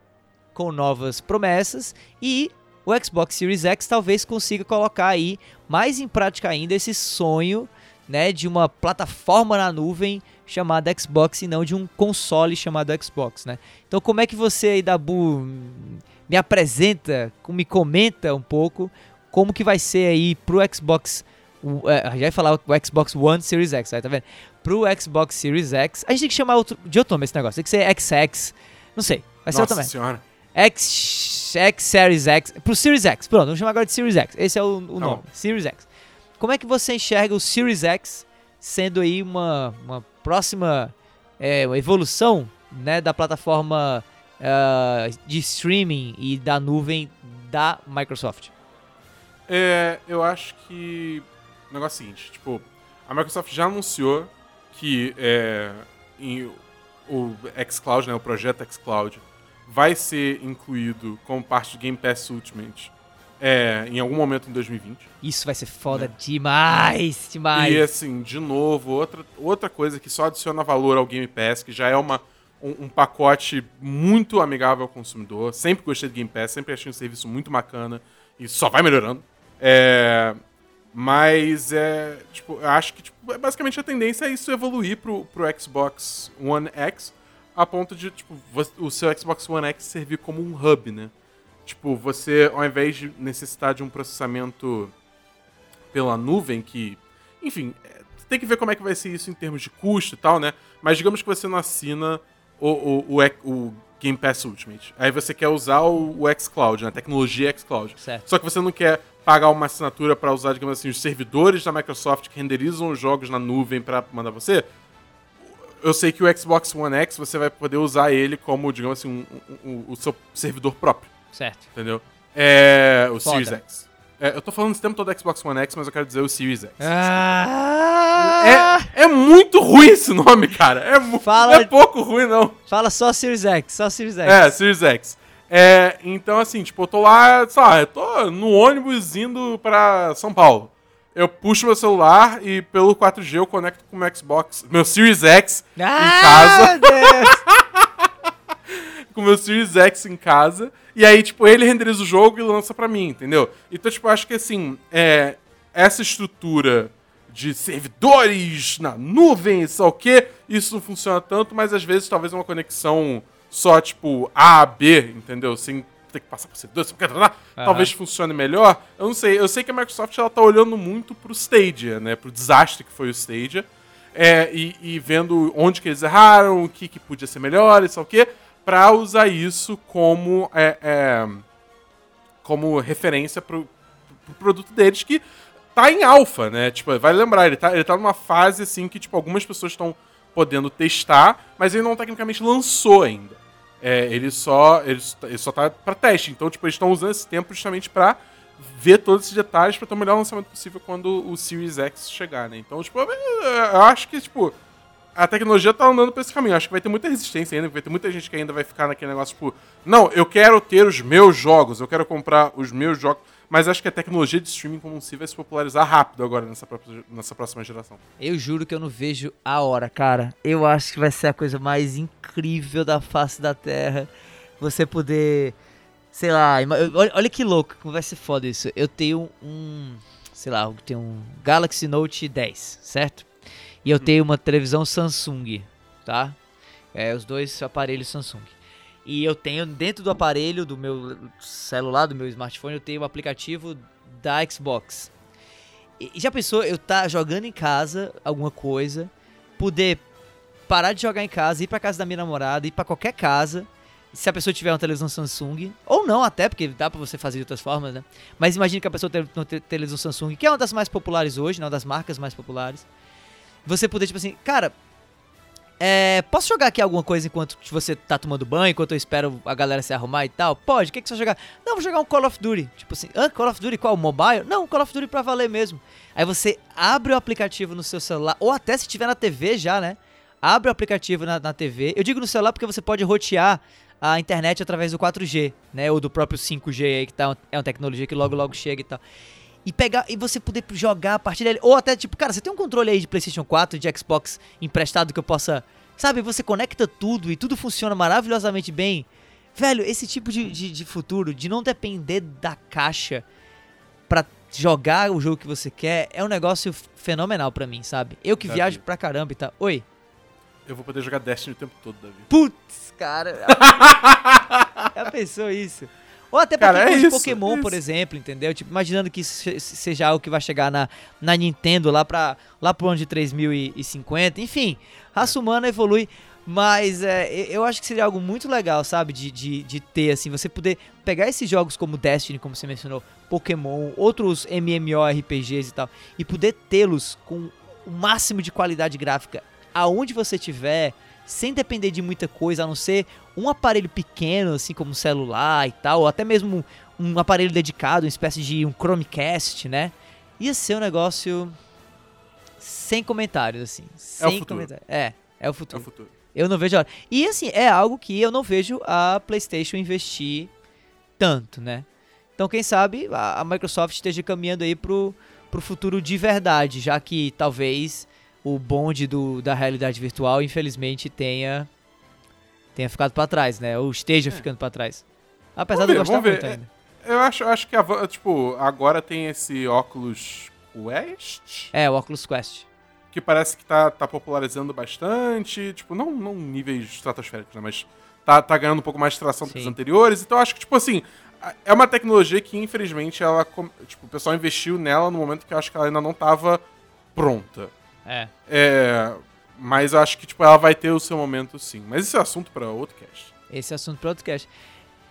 com novas promessas e o Xbox Series X talvez consiga colocar aí mais em prática ainda esse sonho né, de uma plataforma na nuvem chamada Xbox e não de um console chamado Xbox, né? Então como é que você aí, Dabu, me apresenta, me comenta um pouco como que vai ser aí pro Xbox, é, já ia falar o Xbox One Series X, aí, tá vendo? Pro Xbox Series X, a gente tem que chamar outro, de outro nome esse negócio, tem que ser XX, não sei, vai ser outro Nossa nome. senhora. X, X Series X. Pro Series X. Pronto, vamos chamar agora de Series X. Esse é o, o Tá nome. Series X. Como é que você enxerga o Series X sendo aí uma, uma próxima é, uma evolução né, da plataforma ah, de streaming e da nuvem da Microsoft? É, eu acho que. O negócio é o seguinte, tipo, a Microsoft já anunciou que é, em- o xCloud, né, o projeto xCloud, vai ser incluído como parte do Game Pass Ultimate é, em algum momento em 2020. Isso vai ser foda demais, demais. E assim, de novo, outra, outra coisa que só adiciona valor ao Game Pass, que já é uma, um, um pacote muito amigável ao consumidor. Sempre gostei do Game Pass, sempre achei um serviço muito bacana e só vai melhorando. É, mas é. Tipo, eu acho que tipo, é basicamente a tendência é isso evoluir pro, pro Xbox One X, a ponto de, tipo, o seu Xbox One X servir como um hub, né? Tipo, você, ao invés de necessitar de um processamento pela nuvem, que, enfim, é, tem que ver como é que vai ser isso em termos de custo e tal, né? Mas digamos que você não assina o, o, o, o Game Pass Ultimate. Aí você quer usar o, o xCloud, né? A tecnologia xCloud. Certo. Só que você não quer pagar uma assinatura para usar, digamos assim, os servidores da Microsoft que renderizam os jogos na nuvem para mandar você. Eu sei que o Xbox One X você vai poder usar ele como, digamos assim, um- um- um- o seu servidor próprio, Certo. entendeu? É. O Foda. Series X. É, eu tô falando esse tempo todo do Xbox One X, mas eu quero dizer o Series X. Ah! É, é muito ruim esse nome, cara. É, Fala- é pouco ruim, não. Fala só Series X, só Series X. É, Series X. É, então, assim, tipo, eu tô lá, sei lá, eu tô no ônibus indo pra São Paulo. Eu puxo meu celular e pelo 4G eu conecto com o meu Xbox, meu Series X em casa, Ah, Deus. com o meu Series X em casa. E aí, tipo, ele renderiza o jogo e lança pra mim, entendeu? Então, tipo, acho que, assim, é, essa estrutura de servidores na nuvem, sei o quê, isso não funciona tanto, mas às vezes talvez uma conexão só, tipo, A a B, entendeu? Sem ter que passar por servidores, sem Aham. talvez funcione melhor. Eu não sei, eu sei que a Microsoft ela tá olhando muito pro Stadia, né? Pro desastre que foi o Stadia. É, e, e vendo onde que eles erraram, o que, que podia ser melhor, e sei o quê, pra usar isso como, é, é, como referência pro, pro produto deles, que tá em alfa, né? Tipo, vai lembrar, ele tá, ele tá numa fase assim que, tipo, algumas pessoas estão podendo testar, mas ele não tecnicamente lançou ainda. É, ele só ele, ele só tá pra teste. Então, tipo, eles estão usando esse tempo justamente pra ver todos esses detalhes pra ter o melhor lançamento possível quando o Series X chegar, né? Então, tipo, eu acho que, tipo, a tecnologia tá andando pra esse caminho. Acho que vai ter muita resistência ainda, vai ter muita gente que ainda vai ficar naquele negócio, tipo, não, eu quero ter os meus jogos, eu quero comprar os meus jogos. Mas acho que a tecnologia de streaming como si vai se popularizar rápido agora nessa, própria- nessa próxima geração. Eu juro que eu não vejo a hora, cara. Eu acho que vai ser a coisa mais incrível da face da Terra. Você poder, sei lá, olha, olha que louco, como vai ser foda isso. Eu tenho um, sei lá, eu tenho um Galaxy Note 10, certo? E eu tenho uma televisão Samsung, tá? É, os dois aparelhos Samsung. E eu tenho dentro do aparelho do meu celular, do meu smartphone, eu tenho o aplicativo da Xbox. E já pensou eu tá jogando em casa alguma coisa, poder parar de jogar em casa, ir pra casa da minha namorada, ir pra qualquer casa, se a pessoa tiver uma televisão Samsung, ou não até, porque dá pra você fazer de outras formas, né? Mas imagine que a pessoa tem uma te- televisão Samsung, que é uma das mais populares hoje, né? Uma das marcas mais populares. Você poder, tipo assim, cara, é, posso jogar aqui alguma coisa enquanto você tá tomando banho, enquanto eu espero a galera se arrumar e tal? Pode, o que, que você vai jogar? Não, vou jogar um Call of Duty. Tipo assim, ah, Call of Duty qual? Mobile? Não, Call of Duty pra valer mesmo. Aí você abre o aplicativo no seu celular, ou até se tiver na TV já, né? Abre o aplicativo na, na TV. Eu digo no celular porque você pode rotear a internet através do 4G, né? Ou do próprio 5G aí, que tá, é uma tecnologia que logo logo chega e tal. E pegar e você poder jogar a partir dele. Ou até, tipo, cara, você tem um controle aí de PlayStation 4, de Xbox emprestado que eu possa. Sabe, você conecta tudo e tudo funciona maravilhosamente bem. Velho, esse tipo de, de, de futuro, de não depender da caixa pra jogar o jogo que você quer, é um negócio fenomenal pra mim, sabe? Eu que Já viajo vi. pra caramba e tal. Oi. Eu vou poder jogar Destiny o tempo todo, Davi. Putz, cara. Já pensou isso? Ou até Cara, Pokémon é de isso, Pokémon, é por isso. exemplo, entendeu? Tipo, imaginando que isso se- seja algo que vai chegar na, na Nintendo lá, pra, lá pro ano de 3050. Enfim, raça humana evolui. Mas é, eu acho que seria algo muito legal, sabe? De, de, de ter, assim, você poder pegar esses jogos como Destiny, como você mencionou, Pokémon, outros MMORPGs e tal, e poder tê-los com o máximo de qualidade gráfica aonde você tiver, sem depender de muita coisa, a não ser um aparelho pequeno, assim como um celular e tal, ou até mesmo um aparelho dedicado, uma espécie de um Chromecast, né? Ia ser um negócio sem comentários, assim. É Sem futuro. comentários. É, é o É o futuro. futuro. Eu não vejo a hora. E assim, é algo que eu não vejo a PlayStation investir tanto, né? Então, quem sabe a, a Microsoft esteja caminhando aí pro, pro futuro de verdade, já que talvez o bonde do, da realidade virtual, infelizmente, tenha tenha ficado pra trás, né? Ou esteja ficando pra trás. Apesar Vamos de eu ver, gostar muito ver. ainda. Eu acho, acho que, a, tipo, agora tem esse óculos Quest, É, o Oculus Quest. que parece que tá, tá popularizando bastante, tipo, não, não níveis estratosféricos, né, mas tá, tá ganhando um pouco mais de tração do que os Sim. anteriores, então acho que, tipo assim, é uma tecnologia que, infelizmente, ela, tipo, o pessoal investiu nela no momento que eu acho que ela ainda não tava pronta. É. É, mas eu acho que, tipo, ela vai ter o seu momento, sim. Mas esse é assunto pra outro cast. Esse é assunto para outro cast.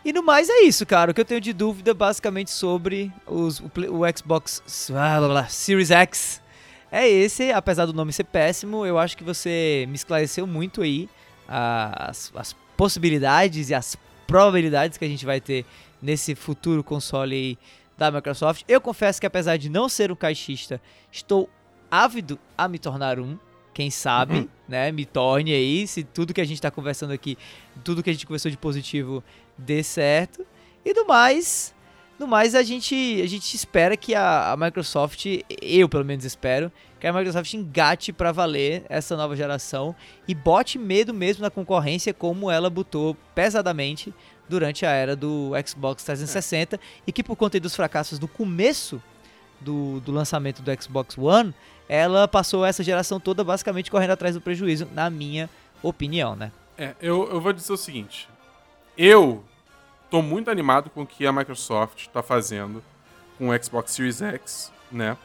E no mais é isso, cara. O que eu tenho de dúvida basicamente sobre os, o, o Xbox ah, blá, blá, Series X é esse. Apesar do nome ser péssimo, eu acho que você me esclareceu muito aí as, as possibilidades e as probabilidades que a gente vai ter nesse futuro console aí da Microsoft. Eu confesso que apesar de não ser um caixista, estou ávido a me tornar um. Quem sabe, Uhum. né? Me torne aí, se tudo que a gente tá conversando aqui, tudo que a gente conversou de positivo dê certo. E do mais, do mais a gente, a gente espera que a, a Microsoft, eu pelo menos espero, que a Microsoft engate pra valer essa nova geração e bote medo mesmo na concorrência como ela botou pesadamente durante a era do Xbox 360 e que por conta dos fracassos do começo do, do lançamento do Xbox One, ela passou essa geração toda basicamente correndo atrás do prejuízo, na minha opinião, né? É, eu, eu vou dizer o seguinte. Eu tô muito animado com o que a Microsoft tá fazendo com o Xbox Series X, né?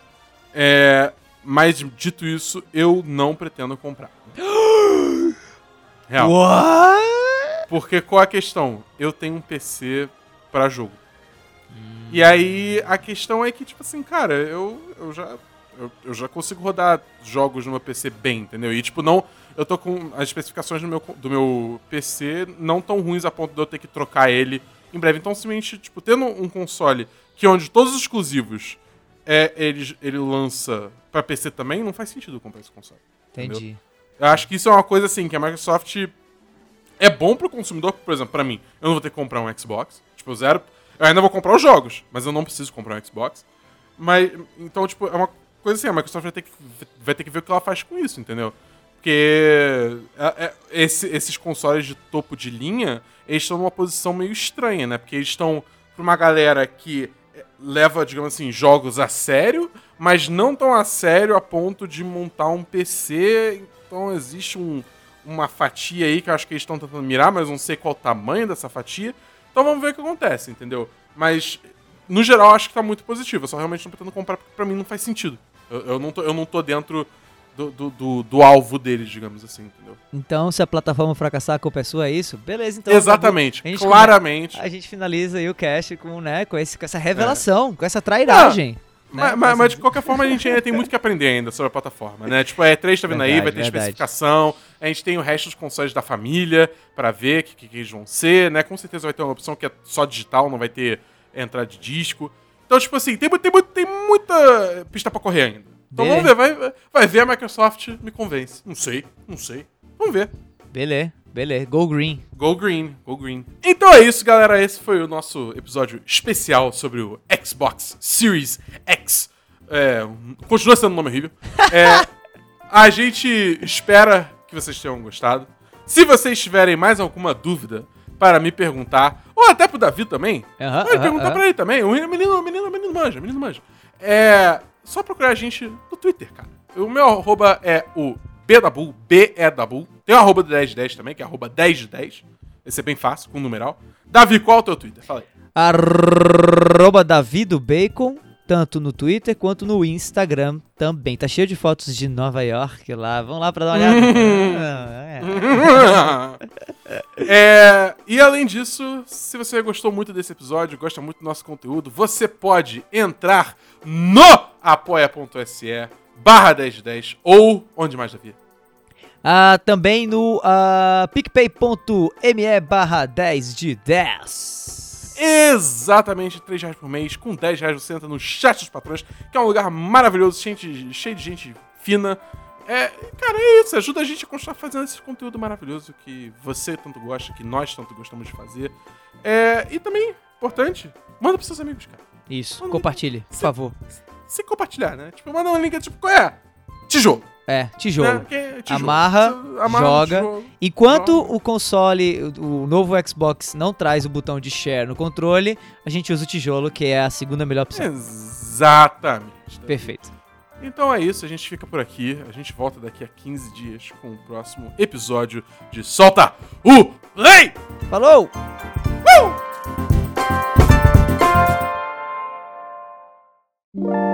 É, mas, dito isso, eu não pretendo comprar. Real. What? Porque qual a questão? Eu tenho um PC pra jogo. E aí a questão é que, tipo assim, cara, eu, eu já. Eu, eu já consigo rodar jogos no meu PC bem, entendeu? E tipo, não. Eu tô com. As especificações do meu, do meu PC não tão ruins a ponto de eu ter que trocar ele em breve. Então, simplesmente, tipo, tendo um console que onde todos os exclusivos é, ele, ele lança pra PC também, não faz sentido comprar esse console. Entendi. Eu acho que isso é uma coisa assim, que a Microsoft é bom pro consumidor, por exemplo, pra mim, eu não vou ter que comprar um Xbox, tipo, zero. Eu ainda vou comprar os jogos, mas eu não preciso comprar um Xbox. Mas, então, tipo, é uma coisa assim, a Microsoft vai ter que, vai ter que ver o que ela faz com isso, entendeu? Porque é- é- esse- esses consoles de topo de linha, eles estão numa posição meio estranha, né? Porque eles estão pra uma galera que é, leva, digamos assim, jogos a sério, mas não tão a sério a ponto de montar um PC. Então existe um- uma fatia aí que eu acho que eles estão tentando mirar, mas não sei qual o tamanho dessa fatia. Então vamos ver o que acontece, entendeu? Mas, no geral, acho que tá muito positivo. Eu só realmente não pretendo comprar porque pra mim não faz sentido. Eu, eu não, tô, eu não tô dentro do, do, do- do alvo deles, digamos assim, entendeu? Então, se a plataforma fracassar, a culpa é sua, é isso? Beleza, então. Exatamente, A gente claramente. A gente finaliza aí o cast com, né, com, esse, com essa revelação, com essa trairagem. né? Mas, mas- mas de qualquer forma a gente ainda tem muito que aprender ainda sobre a plataforma, né? Tipo, a E3 tá vindo aí, Verdade, vai ter verdade. especificação, a gente tem o resto dos consoles da família pra ver o que, que, que eles vão ser, né? Com certeza vai ter uma opção que é só digital, não vai ter entrada de disco. Então, tipo assim, tem, tem, tem muita pista pra correr ainda. Então Beleza. vamos ver, vai, vai ver a Microsoft me convence. Não sei, não sei. Vamos ver. Beleza, beleza. Go green. Go green, go green. Então é isso, galera. Esse foi o nosso episódio especial sobre o Xbox Series X. É, continua sendo um nome horrível. É, a gente espera que vocês tenham gostado. Se vocês tiverem mais alguma dúvida para me perguntar, ou até pro Davi também, pode perguntar aham. pra ele também. O menino, menino, menino manja, menino manja. É só procurar a gente no Twitter, cara. O meu arroba é o Bdabu, B-E-Dabu. Tem o arroba do 1010 também, que é arroba 1010. Esse é bem fácil, com numeral. Davi, qual é o teu Twitter? Fala aí. Arroba Davi do Bacon, tanto no Twitter quanto no Instagram também. Tá cheio de fotos de Nova York lá. Vamos lá pra dar uma olhada. É. E além disso, se você gostou muito desse episódio, gosta muito do nosso conteúdo, você pode entrar no apoia.se barra 1010 ou onde mais, Davi? Ah, também no ah, picpay.me barra 10 de 10. Exatamente 3 reais por mês. Com 10 reais você entra no chat dos patrões, que é um lugar maravilhoso, cheio de, cheio de gente fina. É, cara, é isso. Ajuda a gente a continuar fazendo esse conteúdo maravilhoso que você tanto gosta, que nós tanto gostamos de fazer. É, e também, importante, manda pros seus amigos, cara. Isso, compartilhe, por favor. Se compartilhar, né? Tipo, manda um link, tipo, qual é? Tijolo. É, tijolo. Né? Tijolo. Amarra, amarra, joga. Tijolo, Enquanto joga. o console, o novo Xbox não traz o botão de share no controle, a gente usa o tijolo, que é a segunda melhor opção. Exatamente. Perfeito. Então é isso, a gente fica por aqui. A gente volta daqui a 15 dias com o próximo episódio de Solta o Play! Falou! Uh!